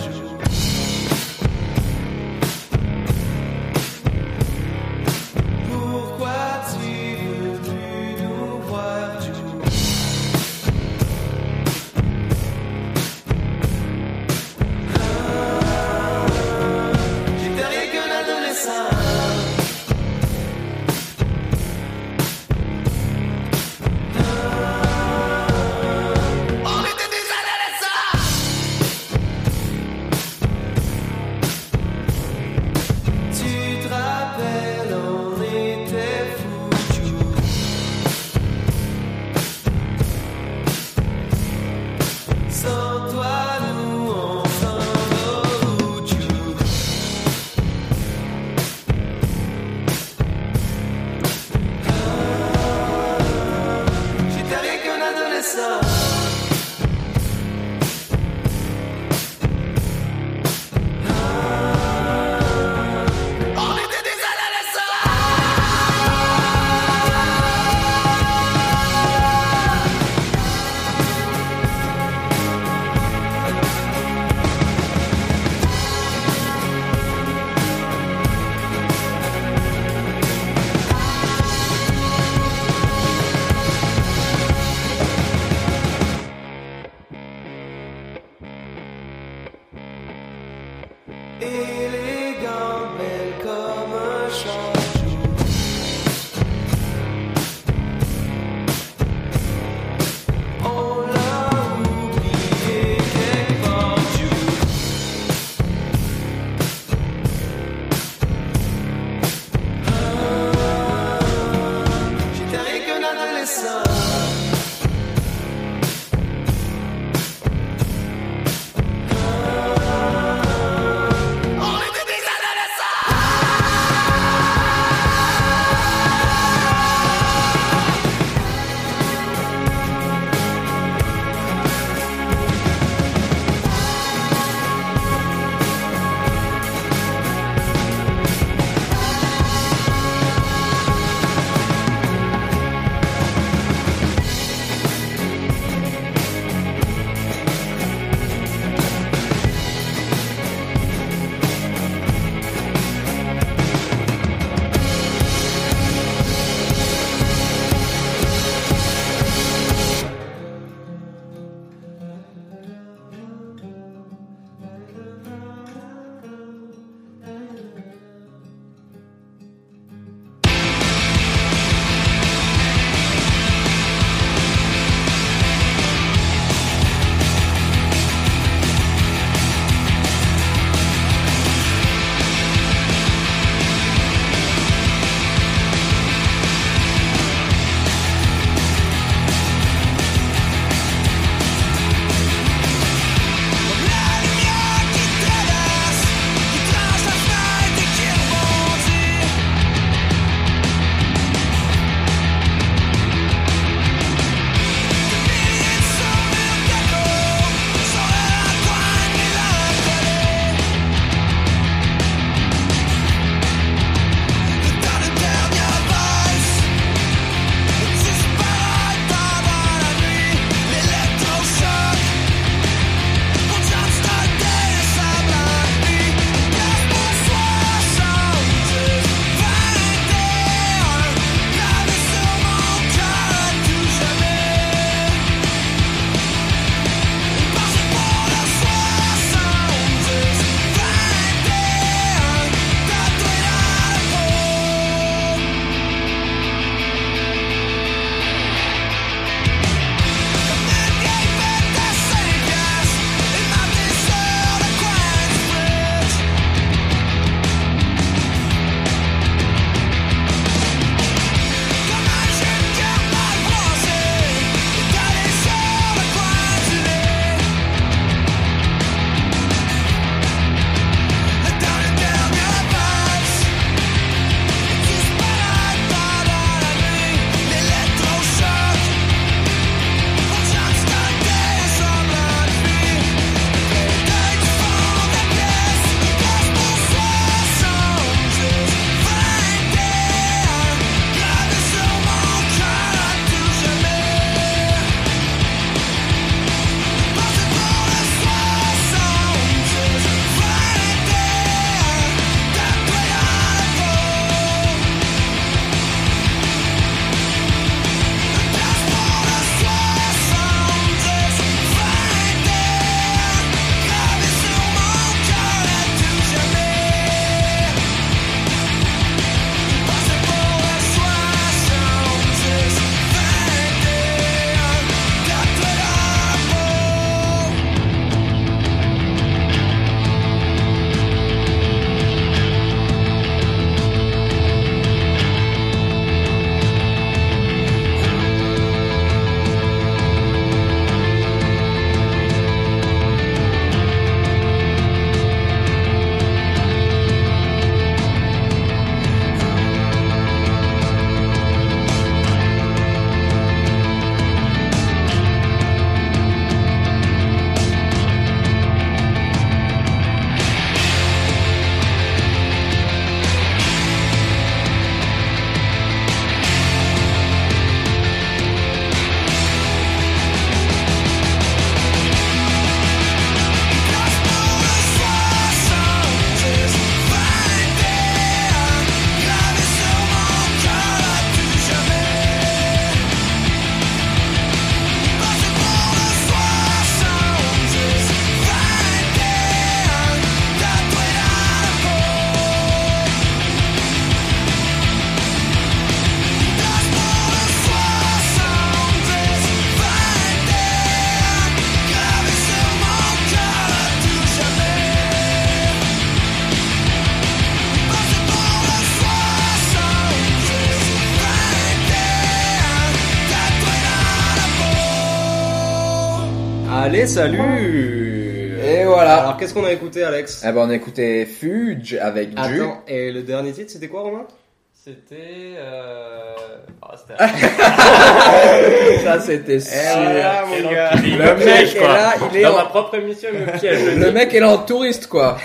salut Et voilà. Alors, qu'est-ce qu'on a écouté, Alex? Eh ben, on a écouté Fuge avec Du. Attends, et le dernier titre, c'était quoi, Romain? C'était. Euh... Ah, c'était. Ça, c'était sûr. voilà, mon gars. Le me mec piège, est quoi. là, il est Dans en- ma propre émission, il me piège. je Le mec est là en touriste, quoi.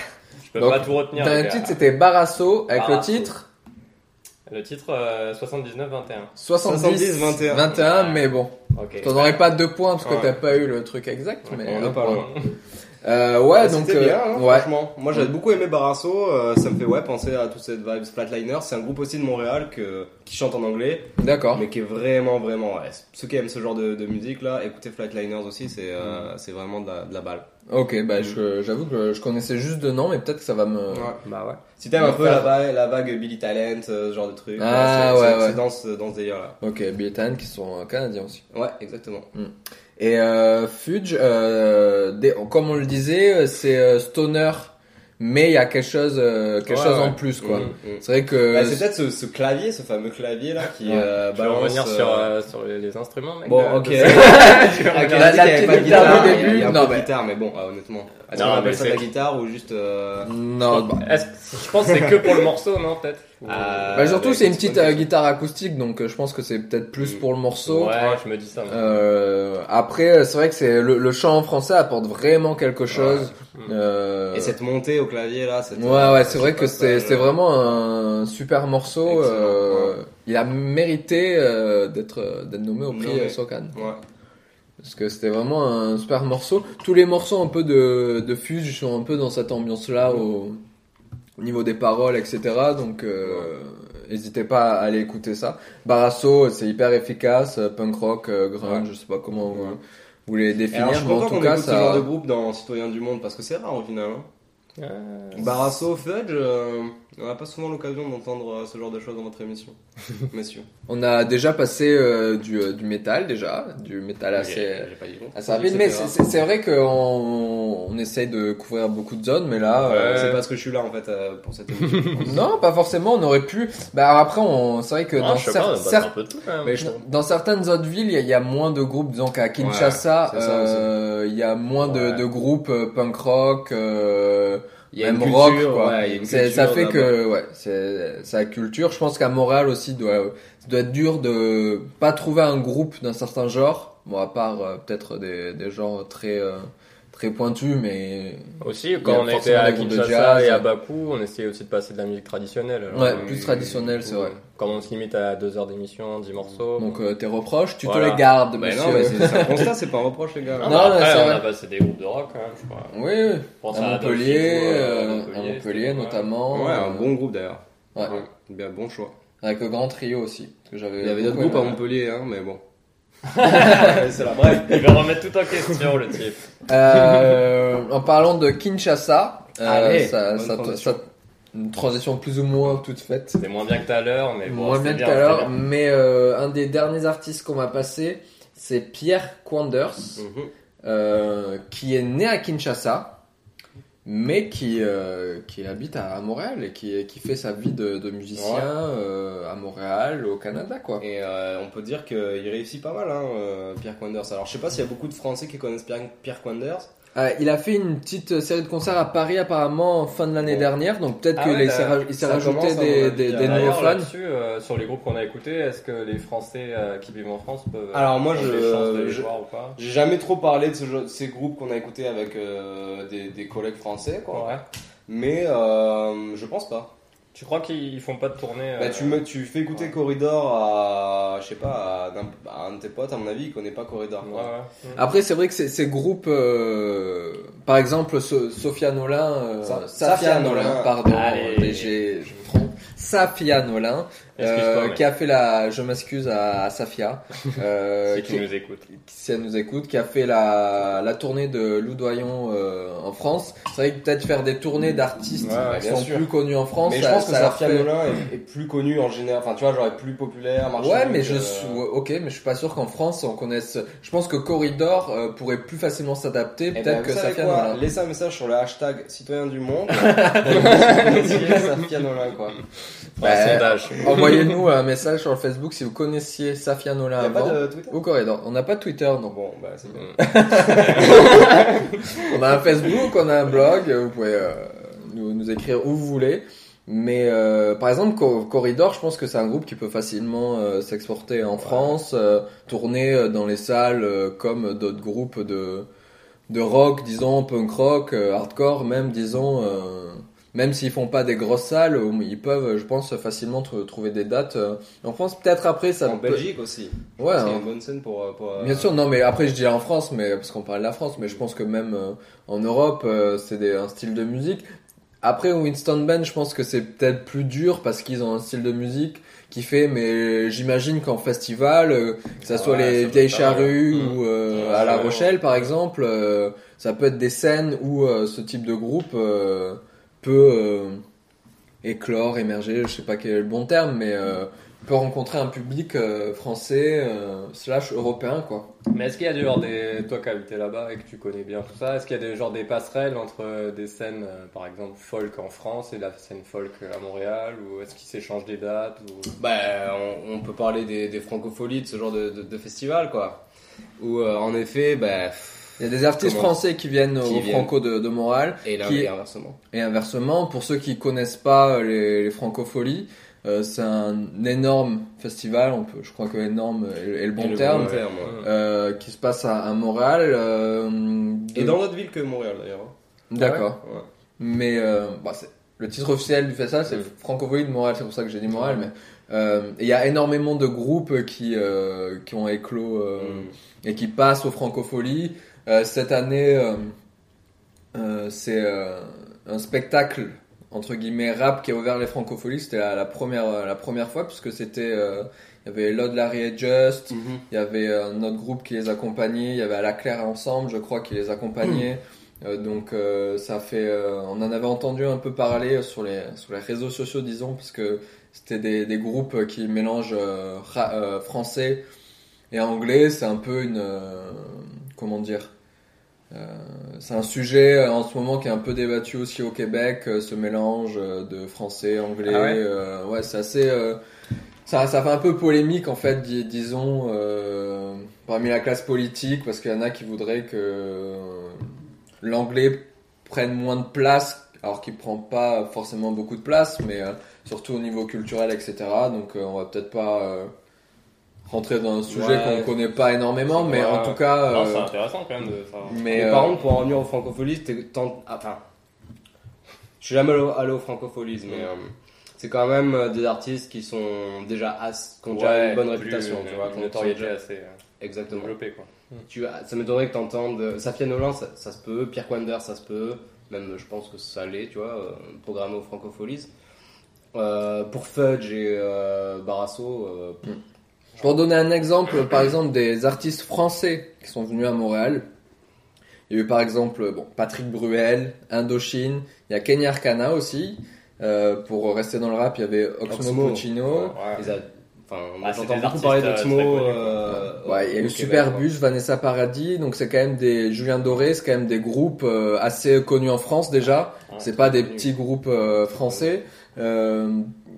Je peux Donc, pas tout retenir. Le gars. titre, c'était Barasso avec Barasso. le titre Le titre euh, 79-21. 70, 70, 21. 21, mais bon. T'en aurais pas deux points parce que Ouais. t'as pas eu le truc exact, mais On pas point. loin. Euh, ouais, Ah, donc C'était euh, bien, hein, ouais. franchement. Moi, j'avais beaucoup aimé Barasso. euh, ça me fait ouais penser à toute cette vibe Flatliners. C'est un groupe aussi de Montréal que, qui chante en anglais, D'accord. mais qui est vraiment, vraiment. Ouais. Ceux qui aiment ce genre de, de musique là, écoutez Flatliners aussi. C'est euh, c'est vraiment de la, de la balle. Ok, bah je- j'avoue que je connaissais juste de nom, mais peut-être que ça va me. Ouais. Bah ouais. Si t'aimes un peu la vague, la vague Billy Talent, euh, ce genre de truc. Ah, c'est- ouais, ouais. C'est dans ce, dans ce délire là. Ok, Bill et Tan qui sont euh, canadiens aussi. Ouais, exactement. Et euh, Fudge, euh, des- comme on le disait, euh, c'est euh, stoner, mais il y a quelque chose, euh, quelque Ouais, chose en ouais. plus quoi. Mm, mm. C'est vrai que Bah, c'est peut-être ce, ce clavier, ce fameux clavier là qui Ouais. euh, Tu veux balance. revenir euh, sur, euh, sur les, les instruments, mec Bon, ok. Ah, La- la petite guitare du il y a- début, il y a un non, peu de mais- guitare, mais bon, ah, honnêtement. Est-ce Non, qu'on mais appelle ça de la guitare ou juste. euh, non. bah, Est-ce que- je pense que c'est que pour le morceau, non, peut-être? Ah, bah, surtout c'est une petite euh, guitare acoustique, donc euh, je pense que c'est peut-être plus Mm. pour le morceau. Ouais, je me dis ça. Euh, après, c'est vrai que c'est le, le chant en français apporte vraiment quelque chose. Euh, Et cette montée au clavier là, cette, Ouais, euh, ouais, c'est ce vrai que c'est vraiment un super morceau. Euh, ouais. Il a mérité euh, d'être d'être nommé au prix euh, Socan. Ouais. Parce que c'était vraiment un super morceau. Tous les morceaux un peu de, de Fuge sont un peu dans cette ambiance-là au, au niveau des paroles, etc. Donc, euh, n'hésitez pas à aller écouter ça. Barasso, c'est hyper efficace. Punk rock, euh, grunge, je sais pas comment vous, vous Et définir. alors, je suis mais en tout cas, écoute ce genre de ça. groupe dans Citoyens du Monde parce que c'est rare au final. Hein. Ah. Barasso, Fudge, euh, on n'a pas souvent l'occasion d'entendre euh, ce genre de choses dans votre émission, messieurs. On a déjà passé euh, du, euh, du métal, déjà. Du métal assez. Assez rapide, mais c'est- vrai qu'on on essaye de couvrir beaucoup de zones, mais là, Ouais, euh, C'est parce que je suis là en fait euh, pour cette émission. non, pas forcément. On aurait pu. Bah alors après, on... c'est vrai que Ah, dans, cer- pas, cer- un peu de tout. Mais je- dans certaines autres villes, il y, a- il y a moins de groupes. Disons qu'à Kinshasa, Ouais, euh, il y a moins de, Ouais. de groupes punk rock. euh, Il y a même une rock, culture, quoi. ouais, il y a une C'est- culture ça fait que, ouais, c'est la culture. Je pense qu'à Montréal aussi, doit, ça doit être dur de pas trouver un groupe d'un certain genre. Bon, à part euh, peut-être des, des genres très euh, très pointus, mais Aussi, quand on était à Kinshasa jazz. et à Bakou, on essayait aussi de passer de la musique traditionnelle. alors, ouais, euh, plus traditionnel, c'est vrai. Quand on se limite à 2 heures d'émission, 10 morceaux. Donc euh, tes reproches, tu Voilà. te les gardes, monsieur. non, mais c'est un constat, c'est pas un reproche, les gars. Ah, Non, bah, non, après, on vrai. a passé des groupes de rock quand même, je crois. Oui, oui. À à Montpellier, Hitler, euh, à à Montpellier, Montpellier c'était- notamment. Ouais, un euh, bon groupe d'ailleurs. ouais. Bien, bon choix. Avec le grand trio aussi. parce que j'avais Il y avait d'autres groupes à. Montpellier, hein, mais bon. C'est la bref. Il va remettre tout en question le type. Euh, en parlant de Kinshasa, euh, Allez, ça, bonne ça- transition. ça- une transition plus ou moins toute faite. C'était moins bien que tout à l'heure, mais bon. Moins bien tout à l'heure, mais euh, un des derniers artistes qu'on va passer, c'est Pierre Quanders, Mhm. euh, qui est né à Kinshasa, mais qui, euh, qui habite à Montréal et qui, qui fait sa vie de, de musicien Ouais. euh, à Montréal, au Canada, quoi. Et euh, on peut dire qu'il réussit pas mal, hein, euh, Pierre Quanders. Alors je sais pas s'il y a beaucoup de Français qui connaissent Pierre, Pierre Quanders. Euh, il a fait une petite série de concerts à Paris apparemment en fin de l'année Bon. dernière, donc peut-être Ah qu'il ouais, s'est ça- rajouté commence, des, à- nouveaux fans. euh, sur les groupes qu'on a écoutés, est-ce que les Français euh, qui vivent en France peuvent Alors, moi, je- J'ai jamais trop parlé de ce ces groupes qu'on a écoutés avec euh, des, des collègues français, quoi. Ouais. Mais euh, je pense pas. Tu crois qu'ils font pas de tournée Bah, euh, tu, me, tu fais écouter ouais. Corridor à, je sais pas, à, un de tes potes, à mon avis, il connaît pas Corridor. Ouais, quoi. ouais. Après, c'est vrai que ces, ces groupes, euh, par exemple, So- Sophia Nolin, euh, Sa- Safia Safia Nolin, Nolin. pardon, Allez. je me trompe, Safia Nolin, euh, qui a fait la, je m'excuse à, à Safia, euh, Si tu qui, nous écoutes. si elle nous écoute, qui a fait la, la tournée de Loudoyon euh, en France. C'est vrai que peut-être faire des tournées d'artistes Ouais, qui sont sûr. plus connus en France, Mais ça, je pense que Safia fait- Nolin est, est plus connu en général. Enfin, tu vois, genre est plus populaire. Ouais, mais que- je suis, ouais, ok, mais je suis pas sûr qu'en France on connaisse. Je pense que Corridor euh, pourrait plus facilement s'adapter, Eh peut-être ben, que vous savez Safia quoi Nolin. Laissez un message sur le hashtag citoyen du monde. Safia Nolin, quoi. Enfin, un Bah, sondage. Envoyez-nous un message sur le Facebook si vous connaissiez Safia Y Nolin a pas avant. de Twitter Ou Corridor. On n'a pas de Twitter, non. Bon, bah c'est bien. On a un Facebook, on a un blog, vous pouvez euh, nous, nous écrire où vous voulez. Mais euh, par exemple, Co- Corridor, je pense que c'est un groupe qui peut facilement euh, s'exporter en France, euh, tourner euh, dans les salles euh, comme d'autres groupes de, de rock, disons punk rock, euh, hardcore, même disons, euh, même s'ils font pas des grosses salles, ils peuvent, je pense, facilement tr- trouver des dates euh, en France. Peut-être après ça. En peut- Belgique aussi. Ouais. Parce qu'il y a une bonne scène pour. euh, pour euh, Bien sûr, non, mais après je dis en France, mais parce qu'on parle de la France, mais je pense que même euh, en Europe, euh, c'est un style de musique. Après Winston Band, je pense que c'est peut-être plus dur parce qu'ils ont un style de musique qui fait, mais j'imagine qu'en festival, euh, que ça soit Ouais, ça les doit vieilles charrues Mmh. ou euh, Ouais, à La ouais. Rochelle par exemple, euh, ça peut être des scènes où euh, ce type de groupe euh, peut euh, éclore, émerger, je sais pas quel est le bon terme, mais euh, peut rencontrer un public euh, français euh, slash européen quoi. Mais est-ce qu'il y a du genre des. Toi qui as habité là-bas et que tu connais bien tout ça, est-ce qu'il y a des, genre des passerelles entre euh, des scènes, euh, par exemple, folk en France et la scène folk à Montréal Ou est-ce qu'ils s'échangent des dates ou... Bah, on, on peut parler des, des francopholies, de ce genre de, de, de festival, quoi. Où, euh, en effet, bah, Il y a des artistes Comment français qui viennent Qui au viennent. Franco de, de Montréal et, là, Qui- et inversement. et inversement, pour ceux qui connaissent pas les, les francopholies, euh, c'est un énorme festival, on peut, je crois que énorme est, le bon Et le terme, bon terme, ouais. euh, qui se passe à, à Montréal. euh, Et dans d'autres villes que Montréal, d'ailleurs. hein. D'accord. Ouais. Mais euh, bah, c'est- le titre officiel du festival, c'est Mm. Francophonie de Montréal, c'est pour ça que j'ai dit Montréal. Mais euh, il y a énormément de groupes qui euh, qui ont éclos euh, Mm. et qui passent aux Francopholies. Euh, cette année, euh, euh, c'est euh, un spectacle entre guillemets rap qui a ouvert les Francopholies. C'était la, la première la première fois puisque c'était euh, il y avait Lord Larry et Just, Mhm. il y avait un autre groupe qui les accompagnait, il y avait à la Claire ensemble, je crois, qui les accompagnait. Euh, donc euh, ça fait, euh, on en avait entendu un peu parler sur les sur les réseaux sociaux, disons, parce que c'était des, des groupes qui mélangent euh, ra- français et anglais. C'est un peu une, euh, comment dire, c'est un sujet euh, en ce moment qui est un peu débattu aussi au Québec, euh, ce mélange euh, de français, anglais. Ah ouais? euh, ouais, c'est assez. euh, ça, ça fait un peu polémique en fait, dis- disons, euh, parmi la classe politique, parce qu'il y en a qui voudraient que euh, l'anglais prenne moins de place, alors qu'il prend pas forcément beaucoup de place, mais euh, surtout au niveau culturel, etc. Donc euh, on va peut-être pas euh, rentrer dans un sujet Ouais. qu'on connaît pas énormément, mais Ouais. en tout cas. Non, euh, c'est intéressant quand même de faire. mais Mais euh, par contre, pour en revenir aux francopholies, t'es- t'en- enfin, je suis jamais allé, aux francopholies, mais euh, c'est quand même euh, des artistes qui sont déjà as, qui ont déjà une bonne plus réputation, une- tu vois, Une qui ont notoriété déjà- assez euh, Exactement. développée quoi. Tu as- ça m'étonnerait que t'entendes euh, Safia Nolan, ça, ça se peut, Pierre Quander, ça se peut, même je pense que ça l'est, tu vois, euh, programmé aux francopholies. Euh, pour Fudge et euh, Barasso, euh, Pour donner un exemple, par exemple, des artistes français qui sont venus à Montréal. Il y a eu par exemple bon, Patrick Bruel, Indochine, il y a Kenya Arcana aussi. Euh, pour rester dans le rap, il y avait Oxmo. Puccino. Ouais. a- enfin, Ah, j'entends beaucoup artistes, parler euh, d'Oxmo. très connus, quoi. euh, Ouais, il y a eu Superbus, Vanessa Paradis, donc c'est quand même des Julien Doré, c'est quand même des groupes euh, assez connus en France déjà. Ouais, c'est pas des connu. petits groupes euh, français.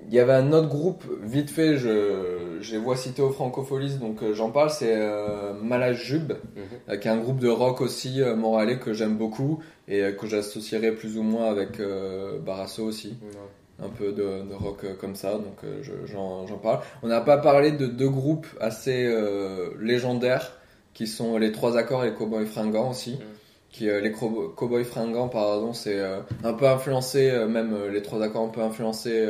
Il y avait un autre groupe, vite fait, je, je les vois cités aux Francopholies, donc euh, j'en parle, c'est euh, Malajube, Mhm. euh, qui est un groupe de rock aussi euh, moralais que j'aime beaucoup et euh, que j'associerais plus ou moins avec Barasso aussi un peu de, de rock comme ça, donc je- j'en parle. On n'a pas parlé de deux groupes assez légendaires qui sont les Trois Accords et les Cowboys Fringants aussi. Mm. Qui, les Cowboys Fringants, pardon, c'est un peu influencé, même les Trois Accords un peu influencé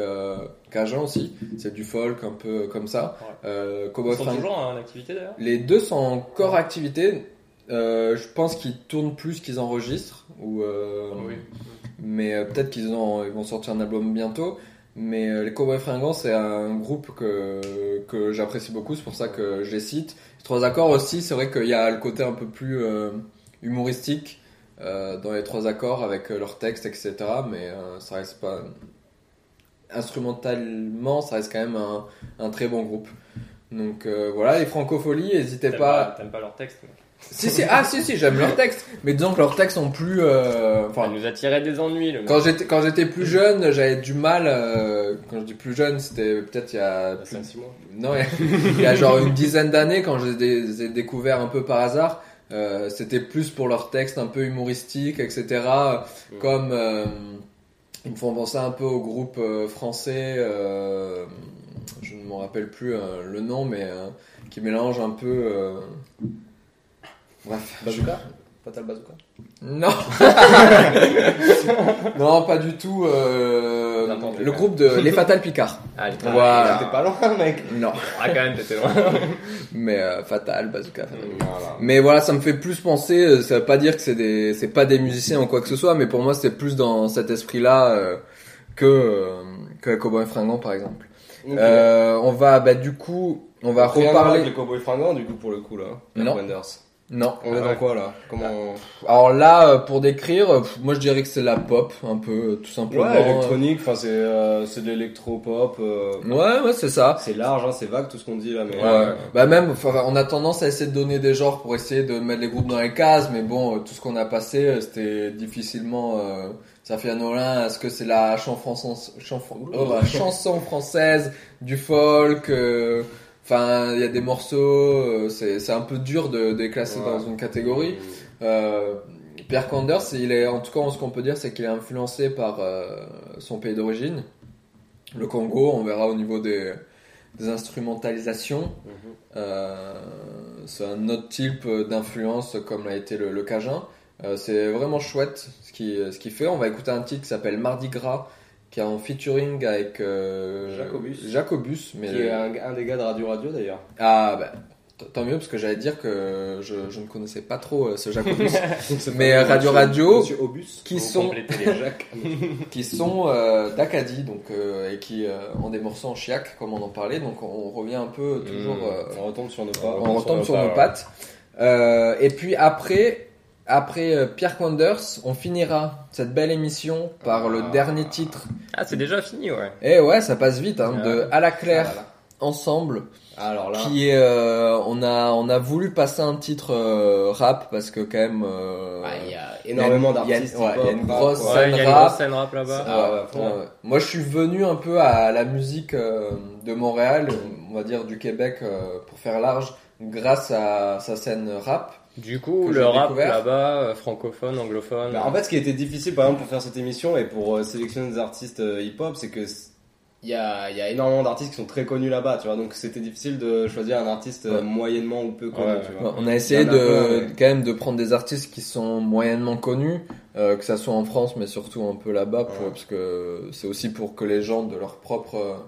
Cajun aussi. C'est du folk un peu comme ça. Ouais. Euh, Ils sont toujours en activité d'ailleurs? Les deux sont encore en activité. Euh, je pense qu'ils tournent plus qu'ils enregistrent. Ou, euh, Oui. Mais euh, peut-être qu'ils ils vont sortir un album bientôt. Mais les Cowboys Fringants, c'est un groupe que, que j'apprécie beaucoup. C'est pour ça que je les cite. Les Trois Accords aussi, c'est vrai qu'il y a le côté un peu plus humoristique dans les Trois Accords avec leurs textes, etc. Mais ça reste pas. Instrumentalement, ça reste quand même un, un très bon groupe. Donc euh, voilà, les francopholies, n'hésitez pas. T'aimes pas leur texte mais- Si, si, ah, si, si, j'aime leurs textes. Mais disons que leurs textes sont plus. euh, Enfin, nous a tiré des ennuis, le mec. quand j'étais quand j'étais plus jeune, j'avais du mal. euh, quand je dis plus jeune, c'était peut-être il y a plus 5-6 mois. Non, il y a- il y a genre une dizaine d'années, quand je les ai découverts un peu par hasard, euh, c'était plus pour leurs textes un peu humoristiques, etc. Mm. Comme euh, ils me font penser un peu au groupe euh, français, euh, je ne m'en rappelle plus euh, le nom, mais euh, qui mélange un peu. Bref. Bazooka? Fatal Bazooka? Non. non, pas du tout. euh, le quoi. groupe de Les Fatal Picard. Voilà. T'es pas loin, mec. Non, Ah, quand même, t'étais loin. mais euh, Fatal, Bazooka, Fatal. Voilà. Mais voilà, ça me fait plus penser. euh, Ça veut pas dire que c'est des, c'est pas des musiciens ou quoi que ce soit, mais pour moi, c'est plus dans cet esprit-là euh, que euh, que Cowboy Fringant, par exemple. Euh, on va, bah du coup, on va Rien voir avec reparler. les Cowboys fringants, du coup, pour le coup, là. Non. Wonders. Non. On est Ah dans ouais. quoi, là? Comment. Alors là, euh, pour décrire, euh, moi je dirais que c'est la pop, un peu, euh, tout simplement. Ouais, électronique, enfin, c'est euh, c'est de l'électro-pop. euh, Ouais, ouais, c'est ça. C'est large, hein, c'est vague tout ce qu'on dit là, mais. Ouais. Bah même, enfin, on a tendance à essayer de donner des genres pour essayer de mettre les groupes dans les cases, mais bon, euh, tout ce qu'on a passé, c'était difficilement. Euh, Safia Nolin, est-ce que c'est la chanson, chanson, oh, la chanson française, du folk euh, Enfin, il y a des morceaux, euh, c'est un peu dur de, de les classer Ouais. dans une catégorie. Euh, Pierre Conders, il est, en tout cas, ce qu'on peut dire, c'est qu'il est influencé par euh, son pays d'origine, le Congo. On verra au niveau des, des instrumentalisations. Mhm. Euh, c'est un autre type d'influence comme l'a été le, le Cajun. Euh, c'est vraiment chouette ce qu'il ce qu'il fait. On va écouter un titre qui s'appelle Mardi Gras, qui est en featuring avec euh, Jacobus. Jacobus, mais Qui est un, un des gars de Radio Radio d'ailleurs. ah bah tant mieux parce que j'allais dire que je, je ne connaissais pas trop euh, ce Jacobus. Mais, euh, Radio Radio, Monsieur Obus. qui sont qui sont euh, d'Acadie donc euh, et qui euh, ont des morceaux en chiac comme on en parlait donc on revient un peu toujours Mmh. euh, On retombe sur nos pas. on retombe sur nos pattes. Euh, et puis après, après euh, Pierre Quanders, on finira cette belle émission par le Ah. dernier titre. Ah, c'est déjà fini, ouais. Et ouais, ça passe vite, hein, Ah. de À la Ah claire là là. ensemble, Alors là. qui est, euh, on a, on a voulu passer un titre euh, rap parce que quand même, euh, Ah, Il y a énormément il y a- d'artistes. ouais, il y a une hip-hop, rap, grosse quoi. Ouais, il y a une rap. grosse scène rap là-bas. Ah ouais, Ouais, franchement. ouais. Moi, je suis venu un peu à la musique euh, de Montréal, on va dire du Québec euh, pour faire large, grâce à sa scène rap. Du coup, le rap découvert. là-bas, euh, francophone, anglophone. Bah, en fait, ce qui était difficile, par exemple, pour faire cette émission et pour euh, sélectionner des artistes euh, hip-hop, c'est que il y a, y a énormément d'artistes qui sont très connus là-bas, tu vois. Donc, c'était difficile de choisir un artiste Ouais. moyennement ou peu connu, Ouais. tu vois. On a essayé a de ouais. quand même de prendre des artistes qui sont moyennement connus, euh, que ça soit en France, mais surtout un peu là-bas, pour- parce que c'est aussi pour que les gens de leur propre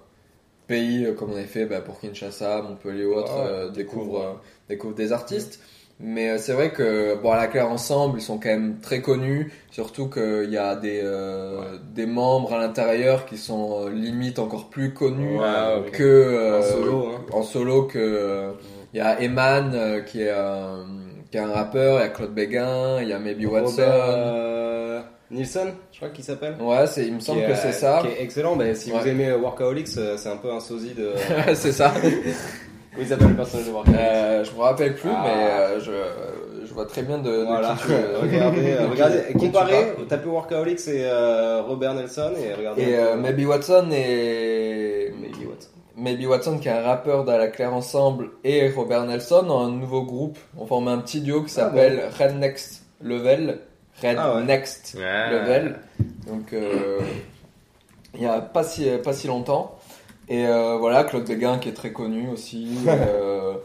pays, comme on avait fait bah, pour Kinshasa, Montpellier ou autre, Ouais, euh, découvre. découvrent, euh, découvrent des artistes. Mais euh, c'est vrai que bon, à la claire ensemble, ils sont quand même très connus, surtout qu'il y a des euh, des membres à l'intérieur qui sont euh, limite encore plus connus Ouais, que euh, En solo, hein. en solo que il y a Eman euh, qui est un qui est un rappeur, il y a Claude Béguin, il y a Maybe Watson. Robert, euh, Nilsson, je crois qu'il s'appelle. Ouais, c'est il me semble que est, c'est euh, ça. Qui est excellent, mais si vous aimez Workaholics, euh, c'est un peu un sosie de. c'est ça. Comment il s'appelle le personnage de Workaholics Euh, je me rappelle plus Ah. mais euh, je je vois très bien de, de Voilà, qui tu euh, regardez, euh, regardez, de qui tu comparez, tapez Workaholics et euh, Robert Nelson et regardez. Et euh, Maybe Watson et Maybe Watson. Maybe Watson qui est un rappeur d'À la Claire Ensemble et Robert Nelson ont un nouveau groupe. On forme un petit duo qui Ah s'appelle Red Next Level. Red Ah ouais. Next Ouais. Level. Donc euh, il y a pas si pas si longtemps. Et euh, voilà Claude Béguin qui est très connu aussi. Euh,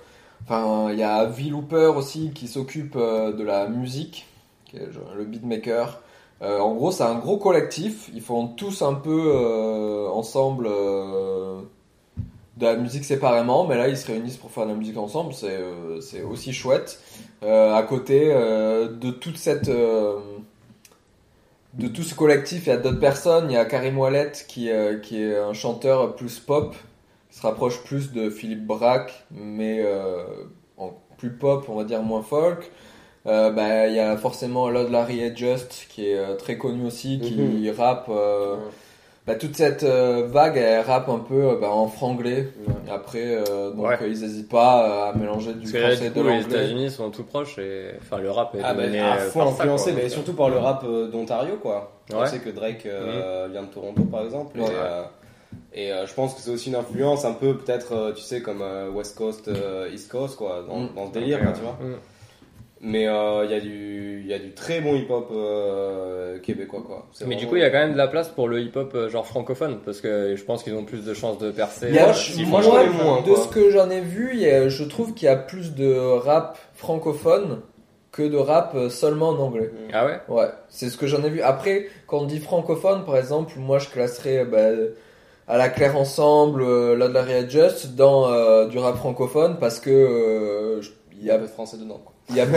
Enfin il y a V Looper aussi qui s'occupe euh, de la musique, qui est le beatmaker. Euh, en gros, c'est un gros collectif. Ils font tous un peu euh, ensemble euh, de la musique séparément, mais là, ils se réunissent pour faire de la musique ensemble. C'est euh, c'est aussi chouette. Euh, à côté euh, de toute cette euh, de tout ce collectif, il y a d'autres personnes. Il y a Karim Wallet qui, euh, qui est un chanteur plus pop, qui se rapproche plus de Philippe Braque, mais euh, en plus pop, on va dire moins folk. Euh, bah, il y a forcément Lord Larry et Just qui est euh, très connu aussi, qui Mhm. rappe euh, bah, toute cette euh, vague, elle rappe un peu euh, bah, en franglais. Après, euh, donc Ouais. ils hésitent pas euh, à mélanger du Parce que là, français du et de coup, les l'anglais. États-Unis sont tout proches et enfin le rap est Ah bah, à fond influencé, mais surtout par le rap euh, d'Ontario, quoi. On Ouais. sait que Drake euh, vient de Toronto, par exemple. Ouais. Et, euh, et, euh, je pense que c'est aussi une influence un peu, peut-être, euh, tu sais, comme euh, West Coast, euh, East Coast, quoi, dans, Mm. dans ce délire, quoi, tu vois. Mm. Mais euh, il y, a du- y a du très bon hip-hop euh, québécois, quoi. Mais du coup, il y a quand même de la place pour le hip-hop euh, genre francophone parce que je pense qu'ils ont plus de chances de percer. A- Moi, s'ils moi, moins, de quoi. ce que j'en ai vu, il y a- je trouve qu'il y a plus de rap francophone que de rap seulement en anglais. Ah ouais? Ouais, c'est ce que j'en ai vu. Après, quand on dit francophone, par exemple, moi je classerais bah, à la Claire Ensemble, euh, là de la Readjust, dans euh, du rap francophone parce que euh, il Il y a a un peu de français dedans, quoi. Il y a non,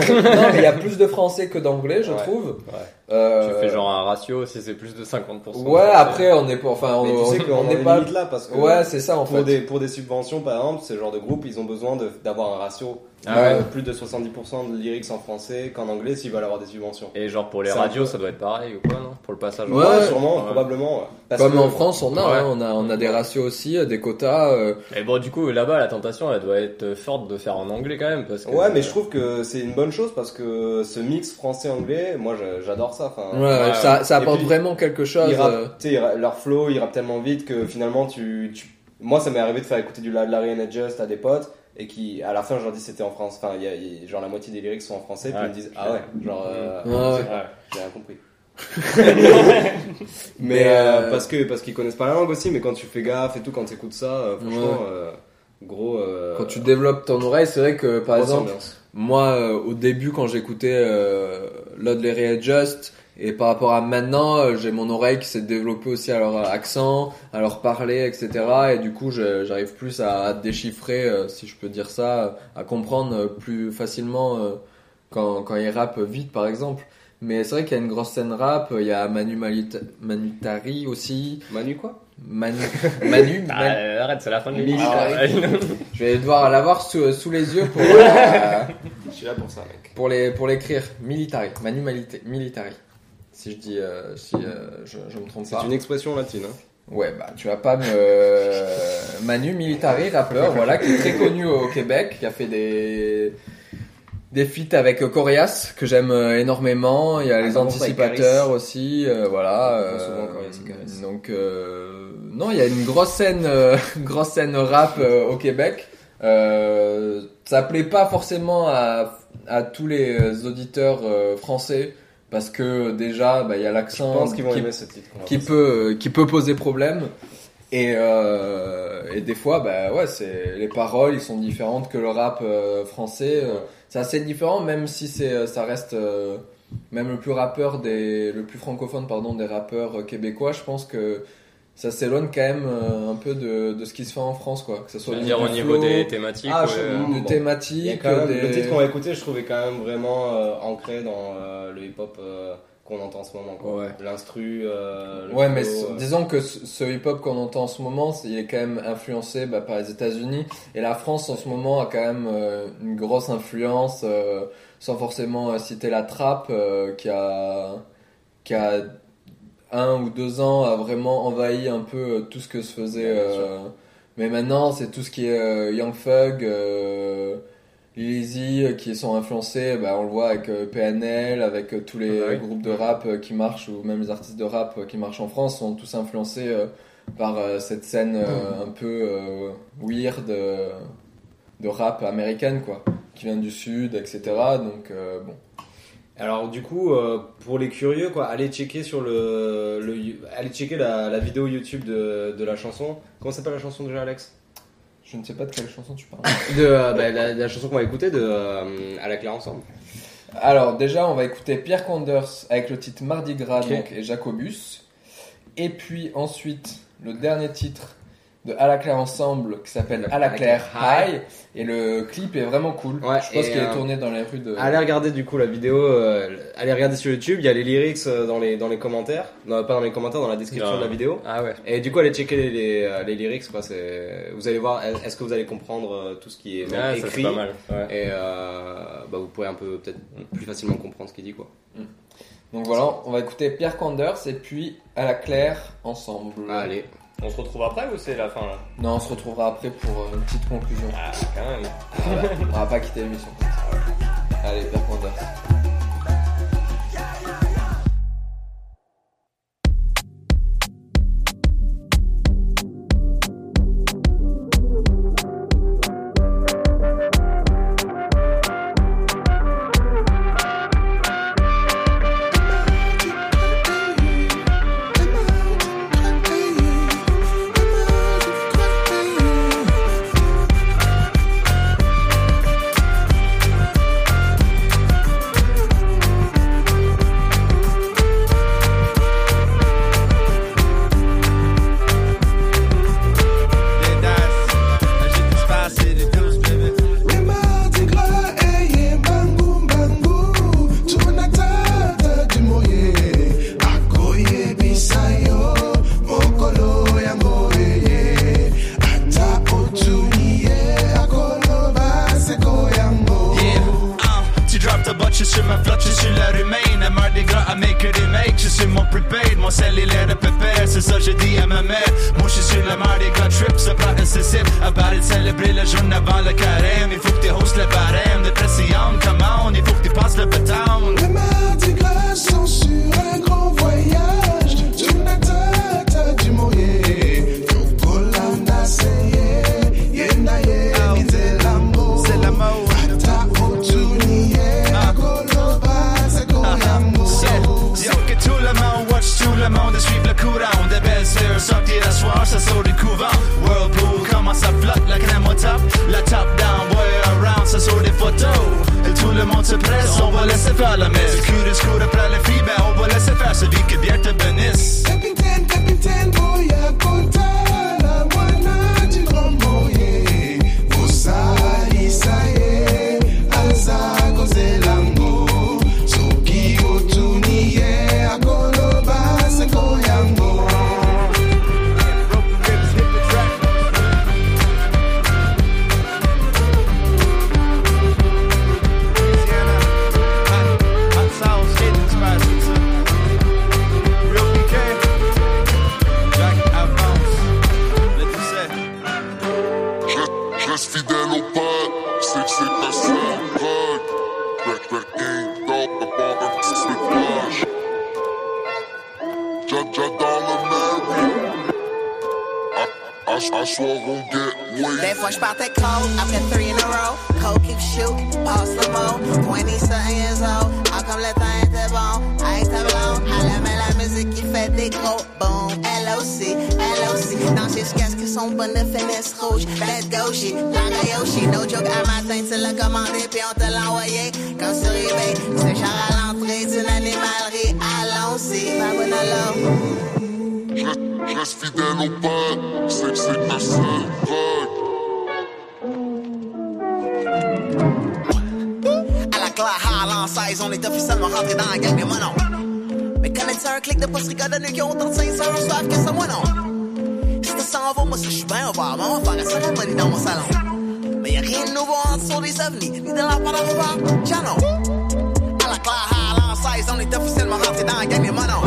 mais il y a plus de français que d'anglais, je Ouais, trouve. ouais. Euh, Tu fais genre un ratio si c'est plus de 50%. Ouais, après on est pas enfin on, tu sais on est pas limite là, parce que Ouais, c'est ça en pour, fait. des, pour des subventions, par exemple, ce genre de groupe, ils ont besoin d'avoir un ratio. Ah ouais. plus de 70% de lyrics en français qu'en anglais s'ils veulent avoir des subventions. Et genre pour les radios, peu- ça doit être pareil ou quoi, non? Pour le passage. Ouais, Ouais, sûrement, ouais. probablement. ouais. Parce Comme que- en France, on a, Ouais. hein, on a, on a des ratios aussi, euh, des quotas. euh, Et bon, du coup, là-bas, la tentation, elle doit être forte de faire en anglais quand même. Parce que, Ouais, mais je trouve que c'est une bonne chose parce que ce mix français-anglais, moi je- j'adore ça. Enfin, ouais, ouais. ça, ça Et apporte puis, vraiment quelque chose. ils rappent- euh, tu sais, ils ra- leur flow, ils rappent tellement vite que finalement tu, tu- moi ça m'est arrivé de faire écouter du La- Larry and Just à des potes et qui à la fin je leur dis c'était en France. Enfin il y a, y a- genre la moitié des lyrics sont en français puis Ouais. ils me disent ah ouais genre euh, Ouais, j'ai rien compris. Mais, euh, euh, parce que parce qu'ils connaissent pas la langue aussi mais quand tu fais gaffe et tout quand tu écoutes ça euh, franchement euh, gros euh, Quand tu développes ton oreille, c'est vrai que par exemple, ambiance. moi euh, au début quand j'écoutais euh, Lord Larry Just et par rapport à maintenant, euh, j'ai mon oreille qui s'est développée aussi à leur accent, à leur parler, etc. Et du coup, j'arrive plus à, déchiffrer, euh, si je peux dire ça, à comprendre euh, plus facilement quand, quand ils rappent vite, par exemple. Mais c'est vrai qu'il y a une grosse scène rap, il y a Manu Malita- Manutari aussi, Manu quoi? Manu, Manu, Ah, Manu- euh, arrête, c'est la fin de l'émission. je vais devoir l'avoir sous, sous les yeux pour, euh, je suis là pour ça mec pour les pour l'écrire. Military, Manu Malita- Military. Si je dis, euh, si euh, je, je me trompe c'est pas. une expression latine hein. Ouais, bah tu vas pas me Manu Military, rappeur, voilà, qui est très connu au Québec, qui a fait des des feats avec euh, Corias que j'aime euh, énormément. Il y a Ah, les anticipateurs aussi, euh, voilà. Euh, Corias donc euh, non, il y a une grosse scène, euh, grosse scène rap euh, au Québec. Euh, ça plaît pas forcément à à tous les auditeurs euh, français parce que déjà, bah, il y a l'accent qui qu'on va qui peut qui peut poser problème. Et euh, et des fois bah ouais c'est les paroles ils sont différentes que le rap euh, français euh, c'est assez différent même si c'est ça reste euh, même le plus rappeur des le plus francophone pardon des rappeurs euh, québécois je pense que ça s'éloigne quand même euh, un peu de, de ce qui se fait en France quoi que ce Je soit veux dire, au niveau flow, des thématiques. Ah, ouais, je- euh, de Bon. Thématiques quand même- des- Le titre qu'on va écouter, je trouvais quand même vraiment euh, ancré dans euh, le hip-hop euh, qu'on entend en ce moment. quoi. Ouais. L'instru, euh, le Ouais, mais flow, euh, disons que ce, ce hip-hop qu'on entend en ce moment, il est quand même influencé bah, par les États-Unis. Et la France, en ce moment, a quand même euh, une grosse influence, euh, sans forcément citer la trappe, euh, qui a qui a un ou deux ans a vraiment envahi un peu euh, tout ce que se faisait. Ouais, euh, mais maintenant, c'est tout ce qui est euh, Young Thug, euh, euh, qui sont influencés. Bah, on le voit avec PNL, avec tous les Ouais. groupes de rap qui marchent, ou même les artistes de rap qui marchent en France, sont tous influencés par cette scène euh, un peu euh, weird euh, de rap américaine, quoi, qui vient du sud, etc. Donc, euh, bon. Alors du coup, euh, pour les curieux, quoi, allez checker sur le, le allez checker la, la vidéo YouTube de, de la chanson. Comment s'appelle la chanson déjà, Alex? Je ne sais pas de quelle chanson tu parles. De euh, bah, la, la chanson qu'on va écouter de euh, à la claire ensemble. Alors déjà, on va écouter Pierre Conders avec le titre Mardi Gras donc, et Jacobus. Et puis ensuite, le dernier titre de À la Claire Ensemble qui s'appelle À la Claire High. Et le clip est vraiment cool. Ouais, Je pense qu'il est euh, tourné dans les rues de... Allez regarder du coup la vidéo, euh, allez regarder sur YouTube, il y a les lyrics euh, dans les dans les commentaires, non pas dans les commentaires, dans la description Non. de la vidéo. Ah ouais. Et du coup, allez checker les, les, les lyrics, quoi. C'est, vous allez voir, est-ce que vous allez comprendre tout ce qui est Ah, ça, c'est écrit pas mal. Ouais. et euh, bah, vous pourrez un peu peut-être plus facilement comprendre ce qu'il dit, quoi. Donc voilà, on va écouter Pierre Quanders et puis à la claire ensemble. Allez. On se retrouve après ou c'est la fin là Non, on se retrouvera après pour euh, une petite conclusion. Ah, quand même. Voilà. on va pas quitter l'émission. Allez, Pierre ses casques sont bonnes de finesse rouge. Go shit, Langa Yoshi, no joke, un matin tu l'as commandé puis on te l'a envoyé. Comme sur eBay, c'est genre à l'entrée d'une animalerie. Allons-y, Babonalo. Je je reste fidèle au peuple, c'est que c'est ta seule drogue. À la claire Highland 16, on est officiellement rentré dans la gang des monos. Mais connais-tu un clic de post de qui ont autant de sincères soif que ça, moi non? Tu s'en vas, moi si je suis bien au bar, va faire un cérémonie dans mon salon. Mais y'a rien de nouveau en dessous des ovnis, ni de la part revoir, Jano. À la claire Highland 16, on est officiellement rentré dans la gang des monos.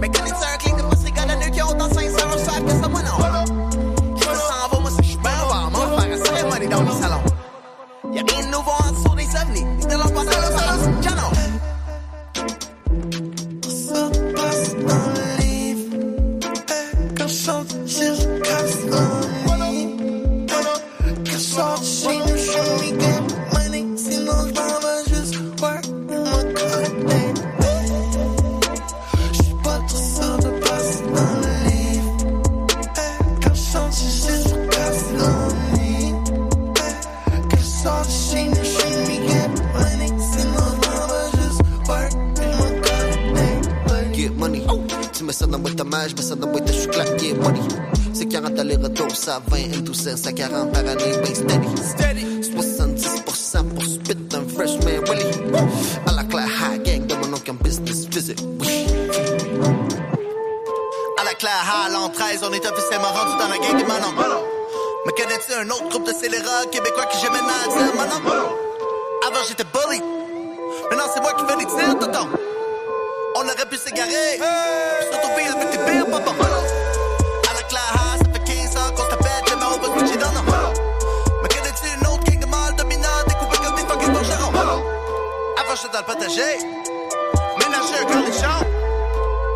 Mais connais-tu un clic de post de qui ont autant de sincères soif que ça, moi non? Tu s'en vas, moi si je suis bien au bar, va faire un cérémonie dans mon salon. Y'a rien de nouveau en dessous des ovnis, ni de la part d'un ça à je mets ça dans boîte à chocolat, get money. C'est 40 allers-retours, ça 20 into 16, à 40 par année, ben steady. 70% pour spit un freshman Willy. À la claire high gang de mon oncle en business visit, oui. À la claire high, l'an 13, on est officiellement rendu dans la gang des Manon. Mais connais-tu un autre groupe de scélérats québécois que j'aime maintenant dire Manon? Avant j'étais bully. Maintenant c'est moi qui fais des tirs, tonton. On aurait pu s'égarer. Surtout pire, mais t'es pire, papa. Avec la hache, ça fait 15 ans qu'on t'appelle, j'ai ma robe Gucci dans nos Mais connais-tu une autre gang de mal dominant, découpé comme des fucking forgerons? Avant, j'étais dans le potager. Ménager un cornichon.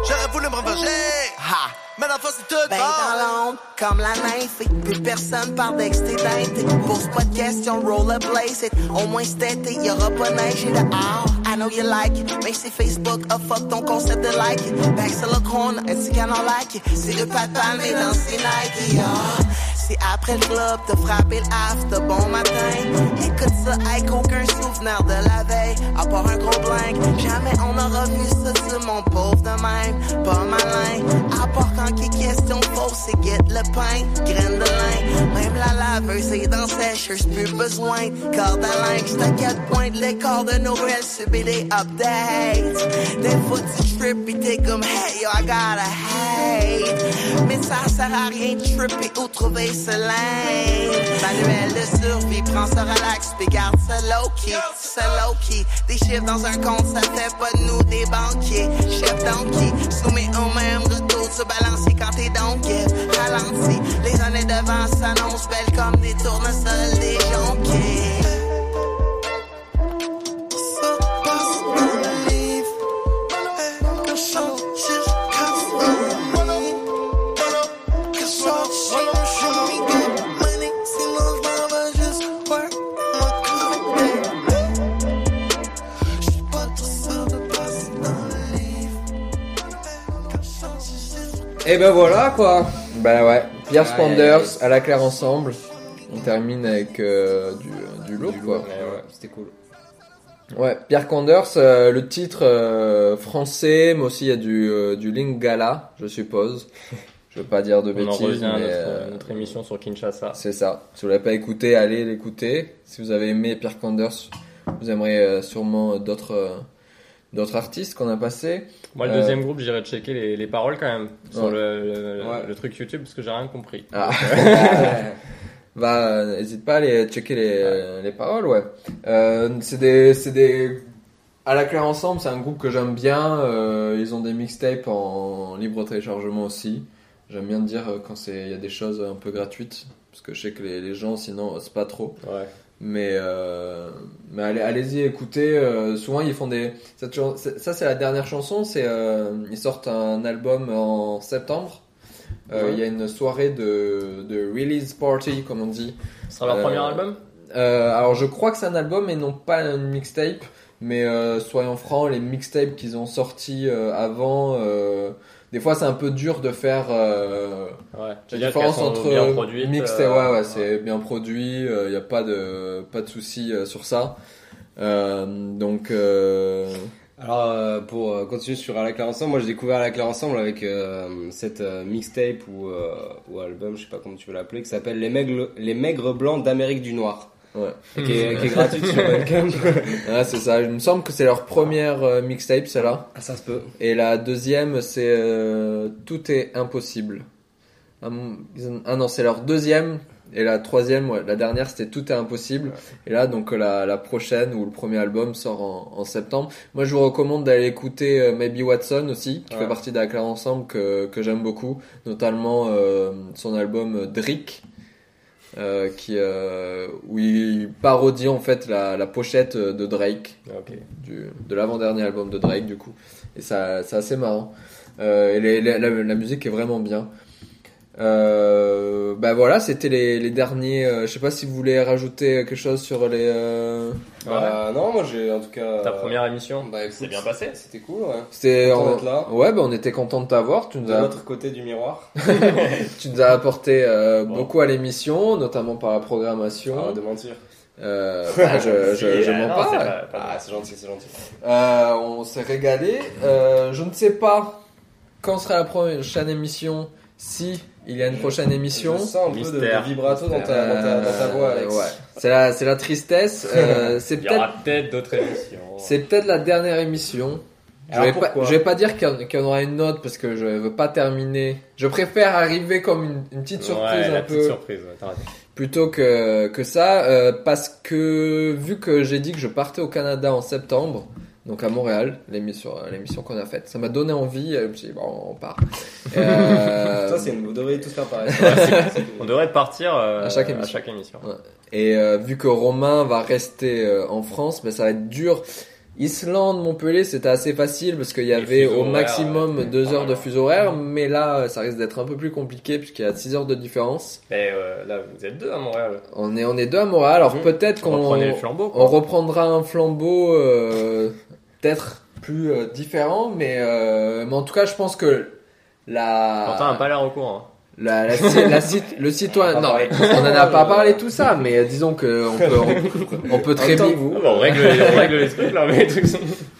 J'aurais voulu me revenger. Ha! Mais fond, c'est tout Ben dans l'ombre, comme la nymphe, plus personne parle d'extédité. Pose pas de questions, rollerblade, it. Au moins cet été, y'aura pas neige et dehors. Know you like it, c'est Facebook, a fuck ton concept de like it. Back to the corner, un petit canon like it. C'est le papa, mais dans ses Nike. C'est après le club, t'as frappé le after, bon matin. Écoute ça avec aucun souvenir de la veille, à part un gros blank. Jamais on aura vu ça sur mon pauvre de même, pas malin. À part quand est question fausse, c'est get le pain, graine de lin. Même la laveuse est dans sécheuse, plus besoin de corde à linge. Quatre points de l'écart de Noël, subir des updates. Des fois tu trip t'es comme hey yo, I gotta hate. Mais ça sert à rien de tripper ou trouver ce lane. Manuel de survie, prends ça relax, puis garde ça low-key, ça low-key. Des chiffres dans un compte, ça fait pas de nous des banquiers. Chef donkey, soumis au même retour, se balancer quand t'es donkey. Ralenti, les années devant s'annoncent belles comme des tournesols, des jonquets. Et ben voilà quoi. Bah ouais. Pierre Spanders à la claire ensemble. On termine avec euh, du, du quoi. Ouais, ouais, c'était cool. Ouais, Pierre Conders, euh, le titre euh, français, mais aussi il y a du, du Lingala, je suppose. Je veux pas dire de On en bêtises, revient à notre, notre émission sur Kinshasa. c'est ça. Si vous l'avez pas écouté, allez l'écouter. Si vous avez aimé Pierre Conders, vous aimerez sûrement d'autres d'autres artistes qu'on a passés. Moi, le Euh, deuxième groupe, j'irai checker les, les paroles quand même sur Ouais. le, le, Ouais. le truc YouTube parce que j'ai rien compris. Ah. Bah, euh, n'hésite pas à aller checker les, les paroles, ouais. Euh, c'est des, c'est des, à la claire ensemble, c'est un groupe que j'aime bien. euh, ils ont des mixtapes en libre téléchargement aussi. J'aime bien dire euh, quand c'est, il y a des choses un peu gratuites, parce que je sais que les, les gens sinon osent pas trop. Ouais. Mais, euh, mais allez, allez-y écoutez. euh, souvent ils font des, cette ça c'est la dernière chanson. C'est, euh, ils sortent un album en septembre. Euh, Ouais. Il y a une soirée de, de release party, comme on dit. Ce sera leur Euh, premier album? Euh, alors je crois que c'est un album et non pas une mixtape. Mais euh, soyons francs, les mixtapes qu'ils ont sortis euh, avant, euh, des fois c'est un peu dur de faire euh, Ouais. Tu la différence entre bien produites, mixtape. euh, ouais, ouais, c'est bien produit. Il n'y a pas de pas de souci euh, sur ça. Euh, donc euh, Alors, euh, pour euh, continuer sur À la Claire Ensemble, moi j'ai découvert À la Claire Ensemble avec euh, cette euh, mixtape ou, euh, ou album, je sais pas comment tu veux l'appeler, qui s'appelle Les Maigres, Les Maigres Blancs d'Amérique du Noir. Ouais. Et Qui est, qui est gratuite sur Bandcamp. Ouais, c'est ça. Il me semble que c'est leur première euh, mixtape, celle-là. Ah, ça se peut. Et la deuxième, c'est euh, Tout est impossible. Ah, ah non, c'est leur deuxième. Et la troisième, ouais, la dernière, c'était Tout est impossible. Et là, donc la, la prochaine ou le premier album sort en, en septembre. Moi, je vous recommande d'aller écouter euh, Maybe Watson aussi, qui Ouais. fait partie d'Aclair Ensemble que, que j'aime beaucoup, notamment euh, son album euh, Drick. Euh, qui euh, où il parodie en fait la, la pochette de Drake Ok. du, de l'avant-dernier album de Drake du coup. Et ça, c'est assez marrant. Euh, et les- les- la, la musique est vraiment bien. Euh, bah voilà, c'était les, les derniers. euh, je sais pas si vous voulez rajouter quelque chose sur les. euh, Bah, non, moi j'ai en tout cas. Ta première émission Bah, C'est bien passé C'était cool, ouais. C'était. Là. Ouais, bah on était content de t'avoir. Tu nous De as, l'autre côté du miroir. tu nous as apporté euh, Bon. beaucoup à l'émission, notamment par la programmation. Arrête de mentir. Euh, bah, je, je, je euh, mens non, pas. Ah, c'est gentil, c'est gentil. Euh, on s'est régalé. Euh, je ne sais pas quand sera la prochaine émission. Si il y a une prochaine émission. Je sens un peu de, Mystère. de vibrato dans ta, dans ta, dans ta voix, Alex. ouais. C'est la, c'est la tristesse. Euh, c'est Il y aura peut-être, peut-être d'autres émissions. c'est peut-être la dernière émission. Je Alors vais, pas, pourquoi je vais pas dire qu'il y, en, qu'il y en aura une autre parce que je veux pas terminer. Je préfère arriver comme une, une petite surprise Ouais, un la peu petite surprise, ouais, t'as raison. plutôt que, que ça, euh, parce que vu que j'ai dit que je partais au Canada en septembre, donc à Montréal, l'émission, l'émission qu'on a faite. Ça m'a donné envie. euh, Je me suis dit, bon, on part. Euh, Ça, c'est une- vous devriez tous faire pareil. On devrait partir euh, À chaque émission. émission. Ouais. Et euh, vu que Romain va rester euh, en France, ben, ça va être dur. Islande, Montpellier, c'était assez facile parce qu'il y avait au maximum deux heures de fuseau horaire, mais là, euh, ça risque d'être un peu plus compliqué puisqu'il y a 6 heures de différence. Mais euh, là, vous êtes deux à Montréal. On est, on est deux à Montréal, alors Mhm. peut-être qu'on on reprendra un flambeau euh, peut-être plus euh, différent, mais, euh, mais en tout cas, je pense que la Quentin n'a pas l'air au courant. la, la, la le citoyen, On non, on ça, en a pas parlé tout ça, mais euh, disons que on peut, on, on peut très bien. vous. Ah bah, on règle, on règle les trucs là, mais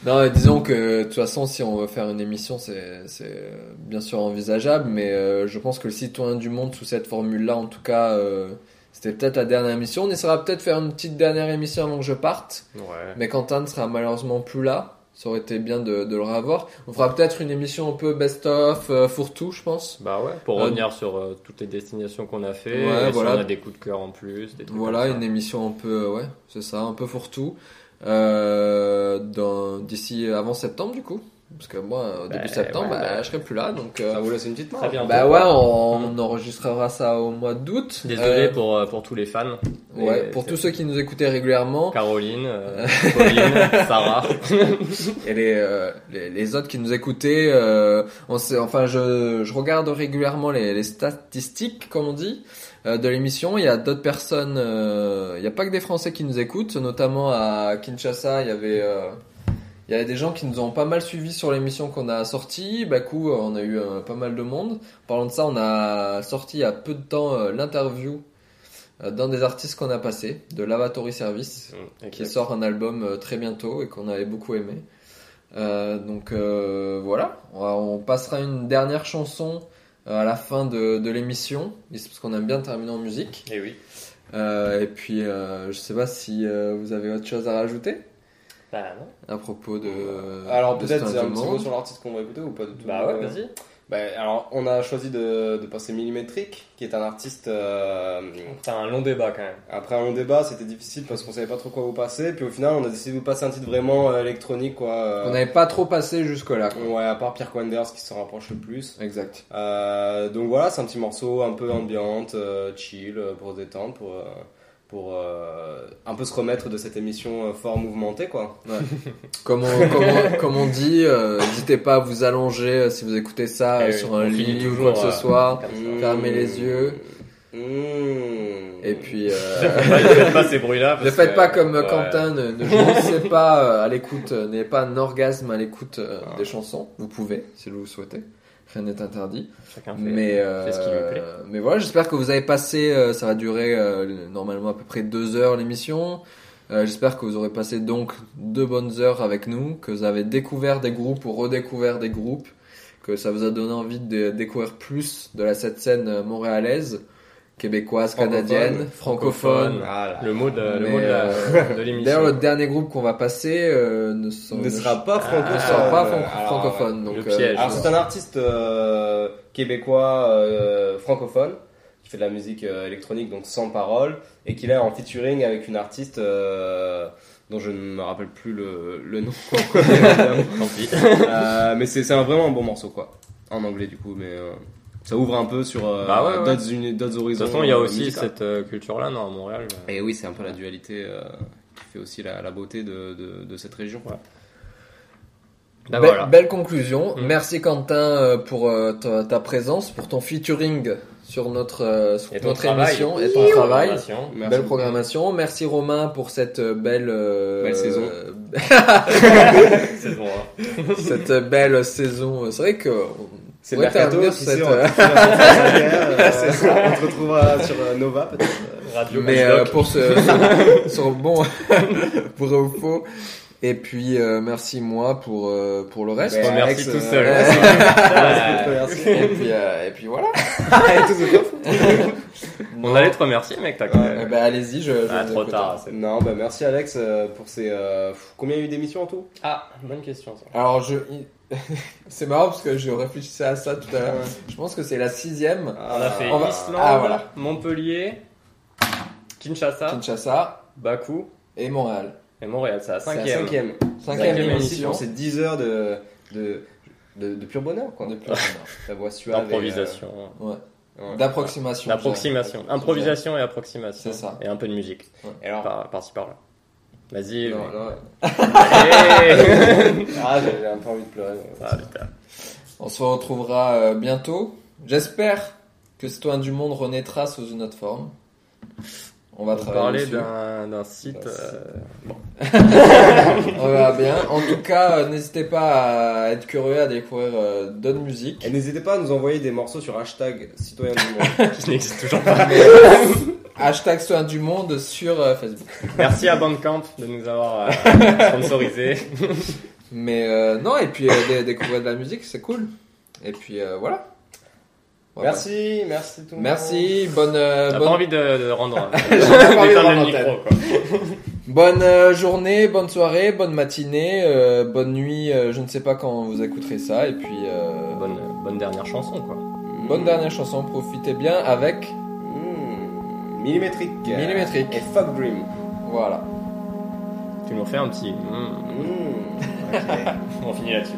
Non, mais disons que de toute façon, si on veut faire une émission, c'est c'est bien sûr envisageable, mais euh, je pense que le citoyen du monde sous cette formule-là, en tout cas, euh, c'était peut-être la dernière émission. On essaiera peut-être faire une petite dernière émission avant que je parte, Ouais. mais Quentin ne sera malheureusement plus là. Ça aurait été bien de, de le revoir. On fera peut-être une émission un peu best-of, euh, fourre-tout, je pense. Bah ouais, pour Euh, revenir sur euh, toutes les destinations qu'on a fait, Ouais, et si voilà. on a des coups de cœur en plus, des trucs Voilà, comme ça. une émission un peu, ouais, c'est ça, un peu fourre-tout. D'ici avant septembre, du coup. Parce que moi, au début Bah, septembre, ouais, bah, bah. je serai plus là, donc. euh, Ça vous laisse une petite main. Très bien. bah ouais, on, on enregistrera ça au mois d'août. Désolé Euh, pour, euh, pour tous les fans. Ouais, pour tous ceux qui nous écoutaient régulièrement Caroline, euh, Pauline, Sarah. et les, euh, les, les autres qui nous écoutaient, euh, on sait, enfin, je, je regarde régulièrement les, les statistiques, comme on dit, euh, de l'émission. Il y a d'autres personnes, euh, il n'y a pas que des Français qui nous écoutent, notamment à Kinshasa, il y avait, euh, il y avait des gens qui nous ont pas mal suivis sur l'émission qu'on a sortie. Bah, coup, on a eu euh, pas mal de monde. En parlant de ça, on a sorti il y a peu de temps euh, l'interview euh, d'un des artistes qu'on a passé, de Lavatory Service Mm, qui sort un album euh, très bientôt et qu'on avait beaucoup aimé. Euh, donc euh, voilà, on, va- on passera une dernière chanson euh, à la fin de, de l'émission, parce qu'on aime bien terminer en musique. Et oui. Euh, et puis euh, je sais pas si euh, vous avez autre chose à rajouter Bah non. à propos de. Alors peut-être un petit mot sur l'artiste qu'on va écouter ou pas du tout Bah ouais, Euh, vas-y. bah, alors on a choisi de, de passer Millimétrique, qui est un artiste. euh, T'as un long débat quand même. après un long débat, c'était difficile parce qu'on savait pas trop quoi vous passer. Puis au final, on a décidé de vous passer un titre vraiment euh, électronique, quoi. euh, On n'avait pas trop passé jusque-là. quoi. Ouais, à part Pierre Quanders qui se rapproche le plus. Exact. Euh, donc voilà, c'est un petit morceau un peu ambiante, euh, chill, pour se détendre, pour, euh, pour euh, un peu se remettre de cette émission euh, fort mouvementée, quoi. Comme on, comme on- comme on dit, euh, n'hésitez pas à vous allonger euh, si vous écoutez ça euh, Eh sur un lit ou quoi que ce soit. ça. Fermez les yeux. Mmh. Et puis. euh, Ne faites pas ces bruits-là. Ne parce faites que- pas comme ouais. Quentin, ne, ne jouissez pas euh, à l'écoute, n'ayez pas un orgasme à l'écoute euh, Ah. des chansons. Vous pouvez, si vous le souhaitez. Rien n'est interdit. Chacun fait, Mais, euh, fait ce qui lui plaît. mais voilà, j'espère que vous avez passé, euh, ça va durer euh, normalement à peu près deux heures l'émission. J'espère que vous aurez passé donc deux bonnes heures avec nous, que vous avez découvert des groupes ou redécouvert des groupes, que ça vous a donné envie de découvrir plus de la cette scène montréalaise, québécoise, Francophone. canadienne, francophone. Voilà. Le mot de, le Mais, mot de la- euh, de l'émission. D'ailleurs, le dernier groupe qu'on va passer euh, ne, sont- ne sera pas Ah, francophone. ne sera pas fran- Alors, francophone. Donc, le euh. Alors c'est un artiste euh, québécois euh, francophone qui fait de la musique euh, électronique donc sans parole et qui est là en featuring avec une artiste euh, dont je ne me rappelle plus le, le nom. Tant pis. Euh, mais c'est vraiment un bon morceau quoi en anglais du coup mais euh, ça ouvre un peu sur euh, Bah ouais, ouais. d'autres d'autres De horizons. toute façon, il y a euh, aussi cette euh, culture-là, non, à Montréal. Et oui c'est un peu la dualité euh, qui fait aussi la, la beauté de, de, de cette région. Bah Be- voilà. Belle conclusion. Mm. Merci Quentin pour euh, ta, ta présence, pour ton featuring sur notre, euh, sur Et ton notre travail. émission et ton travail. Programmation. Merci belle beaucoup. programmation. Merci Romain pour cette belle, euh, Belle saison. Saison cette belle saison. C'est vrai que C'est Ouais, le mercato sait, on euh, euh, te retrouvera sur euh, Nova peut-être. Radio mais euh, pour ce sur bon pour ou faux. Et puis euh, merci moi pour euh, pour le reste. Ben, Alex, tout euh, seul. Merci. et puis euh, et puis voilà. On allait te remercier, mec. T'as Eh ben, allez-y, je, je Ah, trop tard. Non, bah merci Alex euh, pour ces. euh, combien il y a eu d'émissions en tout Ah, bonne question. Ça. Alors je c'est marrant parce que je réfléchissais à ça tout à l'heure. Je pense que c'est la sixième. On a fait On va- Islande, Ah, voilà. Montpellier, Kinshasa, Kinshasa Bakou. et Montréal. Et Montréal, c'est la C'est la cinquième. cinquième. Cinquième émission. C'est 10 heures de, de, de, de pur bonheur, quoi. De pur bonheur. Ta voix suave. D'improvisation. Ouais. euh, ouais. D'approximation. D'approximation. Improvisation et approximation. C'est ça. Et un peu de musique. Et alors Par, par-ci par-là. Vas-y. Non. Ah, j'ai un peu envie de pleurer. Ah, putain. On se retrouvera euh, bientôt. J'espère que Citoyen du Monde renaîtra sous une autre forme. On va On travailler dessus. d'un d'un site. Euh, bon. On verra bien. En tout cas, euh, n'hésitez pas à être curieux à découvrir euh, d'autres musiques. Et n'hésitez pas à nous envoyer des morceaux sur hashtag citoyen du monde. Qui n'existe toujours pas. Hashtag Citoyen du Monde sur euh, Facebook. Merci à Bandcamp de nous avoir euh, sponsorisé. Mais euh, non, et puis euh, dé- découvrir de la musique, c'est cool. Et puis euh, voilà. Voilà. Merci, merci tout le monde. Merci, bonne, euh, T'as bonne, pas envie de, de rendre. J'en ai pas envie de rendre le micro, quoi. bonne euh, journée, bonne soirée, bonne matinée, euh, bonne nuit. euh, je ne sais pas quand vous écouterez ça. Et puis euh, Bonne, bonne dernière chanson, quoi. bonne dernière chanson. Profitez bien avec. Mmh. Millimétrique. Millimétrique. Et Fuck Dream. Voilà. Tu nous refais un petit. mm. Mmh. Ok. On finit là-dessus.